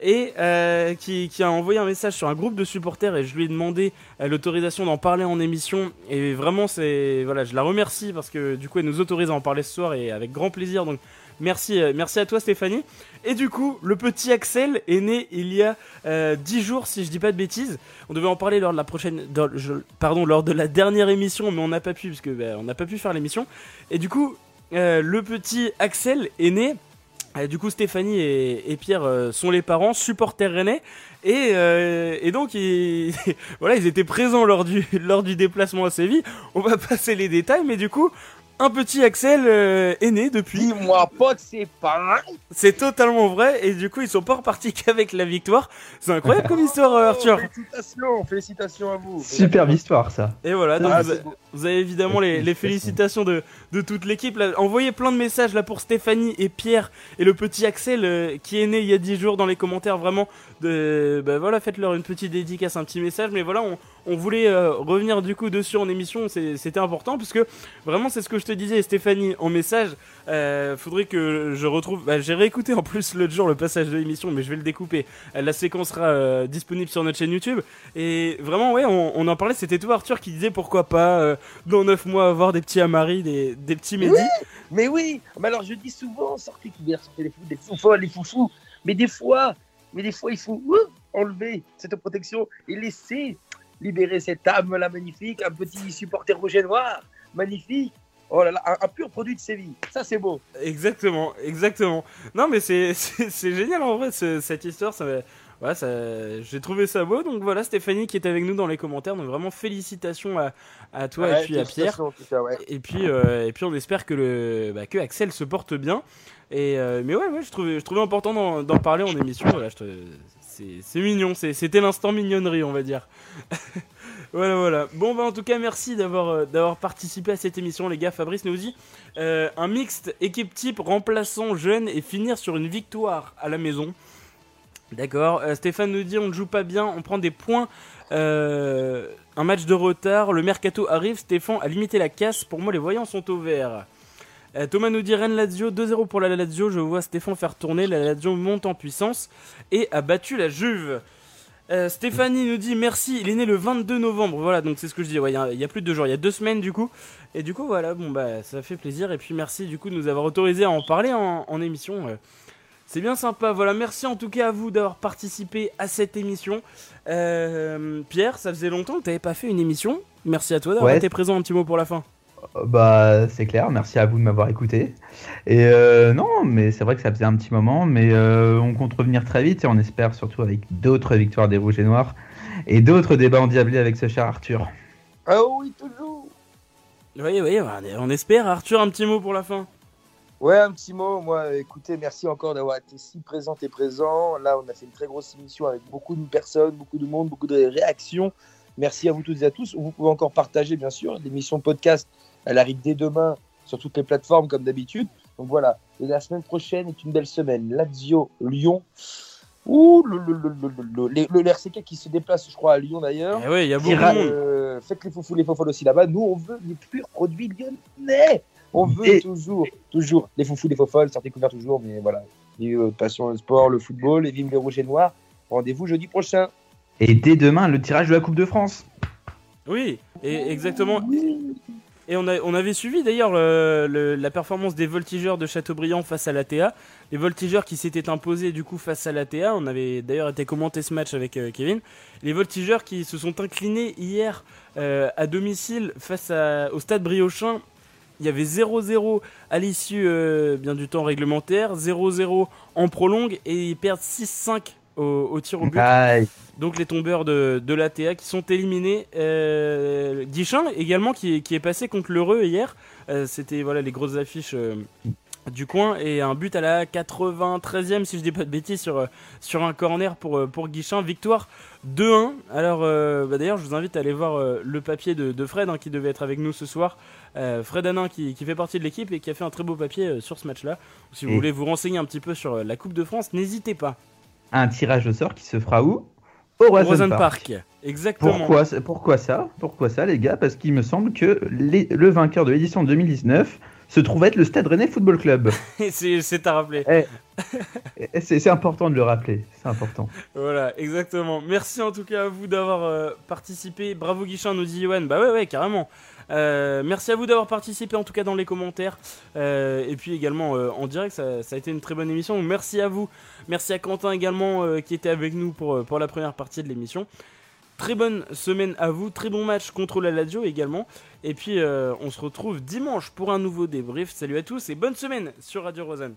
S3: et euh, qui, a envoyé un message sur un groupe de supporters et je lui ai demandé euh, l'autorisation d'en parler en émission. Et vraiment, c'est voilà, je la remercie parce que du coup, elle nous autorise à en parler ce soir et avec grand plaisir. Donc, merci, euh, merci à toi, Stéphanie. Et du coup, le petit Axel est né il y a euh, 10 jours, si je dis pas de bêtises. On devait en parler lors de la prochaine, pardon, lors de la dernière émission, mais on n'a pas pu parce que bah, on n'a pas pu faire l'émission. Et du coup, le petit Axel est né. Du coup, Stéphanie et, Pierre euh, sont les parents, supporters rennais. Et, euh, donc, ils, voilà, ils étaient présents lors du, lors du déplacement à Séville. On va passer les détails, mais du coup, un petit Axel euh, est né depuis.
S4: Dis-moi pas que c'est pas vrai.
S3: C'est totalement vrai. Et du coup, ils sont pas repartis qu'avec la victoire. C'est incroyable comme histoire, euh, Arthur.
S4: Oh, félicitations, félicitations à vous.
S5: Superbe histoire, ça.
S3: Et voilà, donc
S4: Ah,
S3: vous, avez évidemment les, les félicitations de, de toute l'équipe. Envoyez plein de messages là pour Stéphanie et Pierre et le petit Axel euh, qui est né il y a 10 jours dans les commentaires. Vraiment, de, bah voilà, faites-leur une petite dédicace, un petit message. Mais voilà, on, on voulait euh, revenir du coup dessus en émission. C'était important parce que vraiment, c'est ce que je te disais, Stéphanie, en message. Euh, faudrait que je retrouve. bah, J'ai réécouté en plus l'autre jour le passage de l'émission, mais je vais le découper. Euh, La séquence sera disponible sur notre chaîne YouTube. Et vraiment, ouais, on, en parlait. C'était toi, Arthur, qui disait pourquoi pas dans 9 mois avoir des petits Amari, des, petits Mehdi.
S4: Mais oui, mais alors je dis souvent, sortez couverts, sortez les fous, des foufous, les foufous. Mais des fois, mais des fois, il faut enlever cette protection et laisser libérer cette âme-là magnifique, un petit supporter rouge et noir, magnifique. Oh là là, un, un pur produit de Séville. Ça, c'est beau.
S3: Exactement, exactement. Non, mais c'est génial en vrai ce- cette histoire. Ça, ça, j'ai trouvé ça beau. Donc voilà, Stéphanie qui est avec nous dans les commentaires. Donc vraiment félicitations à, à toi
S4: Ouais,
S3: et puis à Pierre.
S4: cas, ouais.
S3: Et puis, euh, et puis on espère que, le, bah, que Axel se porte bien. Et, euh, mais ouais, ouais, je trouvais, je trouvais important d'en, d'en parler en émission. Voilà, je te- c'est, mignon, c'était l'instant mignonnerie, on va dire. voilà, voilà. Bon, bah en tout cas, merci d'avoir, euh, d'avoir participé à cette émission, les gars. Fabrice nous dit euh, un mixte équipe type remplaçant jeune et finir sur une victoire à la maison. D'accord. Euh, Stéphane nous dit on ne joue pas bien, on prend des points. Un match de retard, le mercato arrive, Stéphane a limité la casse. Pour moi, les voyants sont au vert. Euh, Thomas nous dit Rennes Lazio 2-0 pour la Lazio. Je vois Stéphane faire tourner. La Lazio monte en puissance et a battu la Juve. Euh, Stéphanie nous dit merci, il est né le 22 novembre. Voilà, donc c'est ce que je dis. Ouais, il y a- il y, a plus de deux jours, il y a deux semaines du coup. Et du coup, voilà, bon bah ça fait plaisir. Et puis merci du coup de nous avoir autorisé à en parler en, en émission. Euh, c'est bien sympa. Voilà, merci en tout cas à vous d'avoir participé à cette émission. Euh, Pierre, ça faisait longtemps que tu n'avais pas fait une émission. Merci à toi d'avoir
S5: Ouais.
S3: été présent. Un petit mot pour la fin.
S5: Bah, c'est clair, merci à vous de m'avoir écouté. Et euh, non, mais c'est vrai que ça faisait un petit moment, mais euh, on compte revenir très vite et on espère surtout avec d'autres victoires des Rouges et Noirs et d'autres débats endiablés avec ce cher Arthur.
S4: Ah oui, toujours.
S3: Oui, oui, on espère. Arthur, un petit mot pour la fin.
S4: Ouais, un petit mot. Moi, écoutez, merci encore d'avoir été si présent et présent. Là, on a fait une très grosse émission avec beaucoup de personnes, beaucoup de monde, beaucoup de réactions. Merci à vous toutes et à tous. Vous pouvez encore partager, bien sûr. L'émission podcast, elle arrive dès demain sur toutes les plateformes, comme d'habitude. Donc voilà. Et la semaine prochaine est une belle semaine. Lazio, Lyon. Ouh, le, le, le, le, le, le- le RCK qui se déplace, je crois, à Lyon d'ailleurs.
S3: Eh ouais, il y a beaucoup.
S4: Euh, faites les foufous, les fofolles aussi là-bas. Nous, on veut les purs produits lyonnais. On veut
S5: Et-
S4: toujours, toujours les foufous, les fofolles, sortez couverts toujours. Mais voilà, vive votre passion, le sport, le football, et vive les rouges et noirs. Rendez-vous jeudi prochain.
S5: Et dès demain, le tirage de la Coupe de France.
S3: Oui, et exactement.
S4: Oui.
S3: Et on, avait suivi d'ailleurs le- le- la performance des voltigeurs de Châteaubriand face à l'ATA. Les voltigeurs qui s'étaient imposés du coup face à l'ATA. On avait d'ailleurs été commenté ce match avec euh, Kevin. Les voltigeurs qui se sont inclinés hier euh, à domicile face au stade Briochin. Il y avait 0-0 à l'issue euh, bien du temps réglementaire, 0-0 en prolongue et ils perdent 6-5 au, au tir au but.
S5: Aïe.
S3: Donc les tombeurs de, de l'ATA qui sont éliminés. Euh, Guichin également qui, qui est passé contre l'Heureux hier. Euh, C'était voilà les grosses affiches euh, du coin et un but à la 93e si je dis pas de bêtises sur, euh, sur un corner pour, pour Guichin. Victoire 2-1. Alors euh, bah, d'ailleurs je vous invite à aller voir euh, le papier de, de Fred hein, qui devait être avec nous ce soir. Euh, Fred Hanin qui, qui fait partie de l'équipe et qui a fait un très beau papier sur ce match-là. Si vous
S5: Et-
S3: voulez vous renseigner un petit peu sur la Coupe de France, n'hésitez pas.
S5: Un tirage au sort qui se fera où? Au
S3: Rosen
S5: Park.
S3: Park. Exactement.
S5: Pourquoi, pourquoi ça Pourquoi ça, les gars? Parce qu'il me semble que les- le vainqueur de l'édition 2019 se trouve être le Stade Rennais Football Club.
S3: c'est à rappeler.
S5: Et C'est c'est important de le rappeler, c'est important.
S3: Voilà, exactement. Merci en tout cas à vous d'avoir euh, participé. Bravo Guichin, nous dit Yoann. Bah ouais, ouais, carrément. Euh, merci à vous d'avoir participé en tout cas dans les commentaires. Euh, et puis également euh, en direct, ça, a été une très bonne émission. Merci à vous. Merci à Quentin également qui était avec nous pour, la première partie de l'émission. Très bonne semaine à vous, très bon match contre la Lazio également. Et puis on se retrouve dimanche pour un nouveau débrief. Salut à tous et bonne semaine sur Radio Rosanne.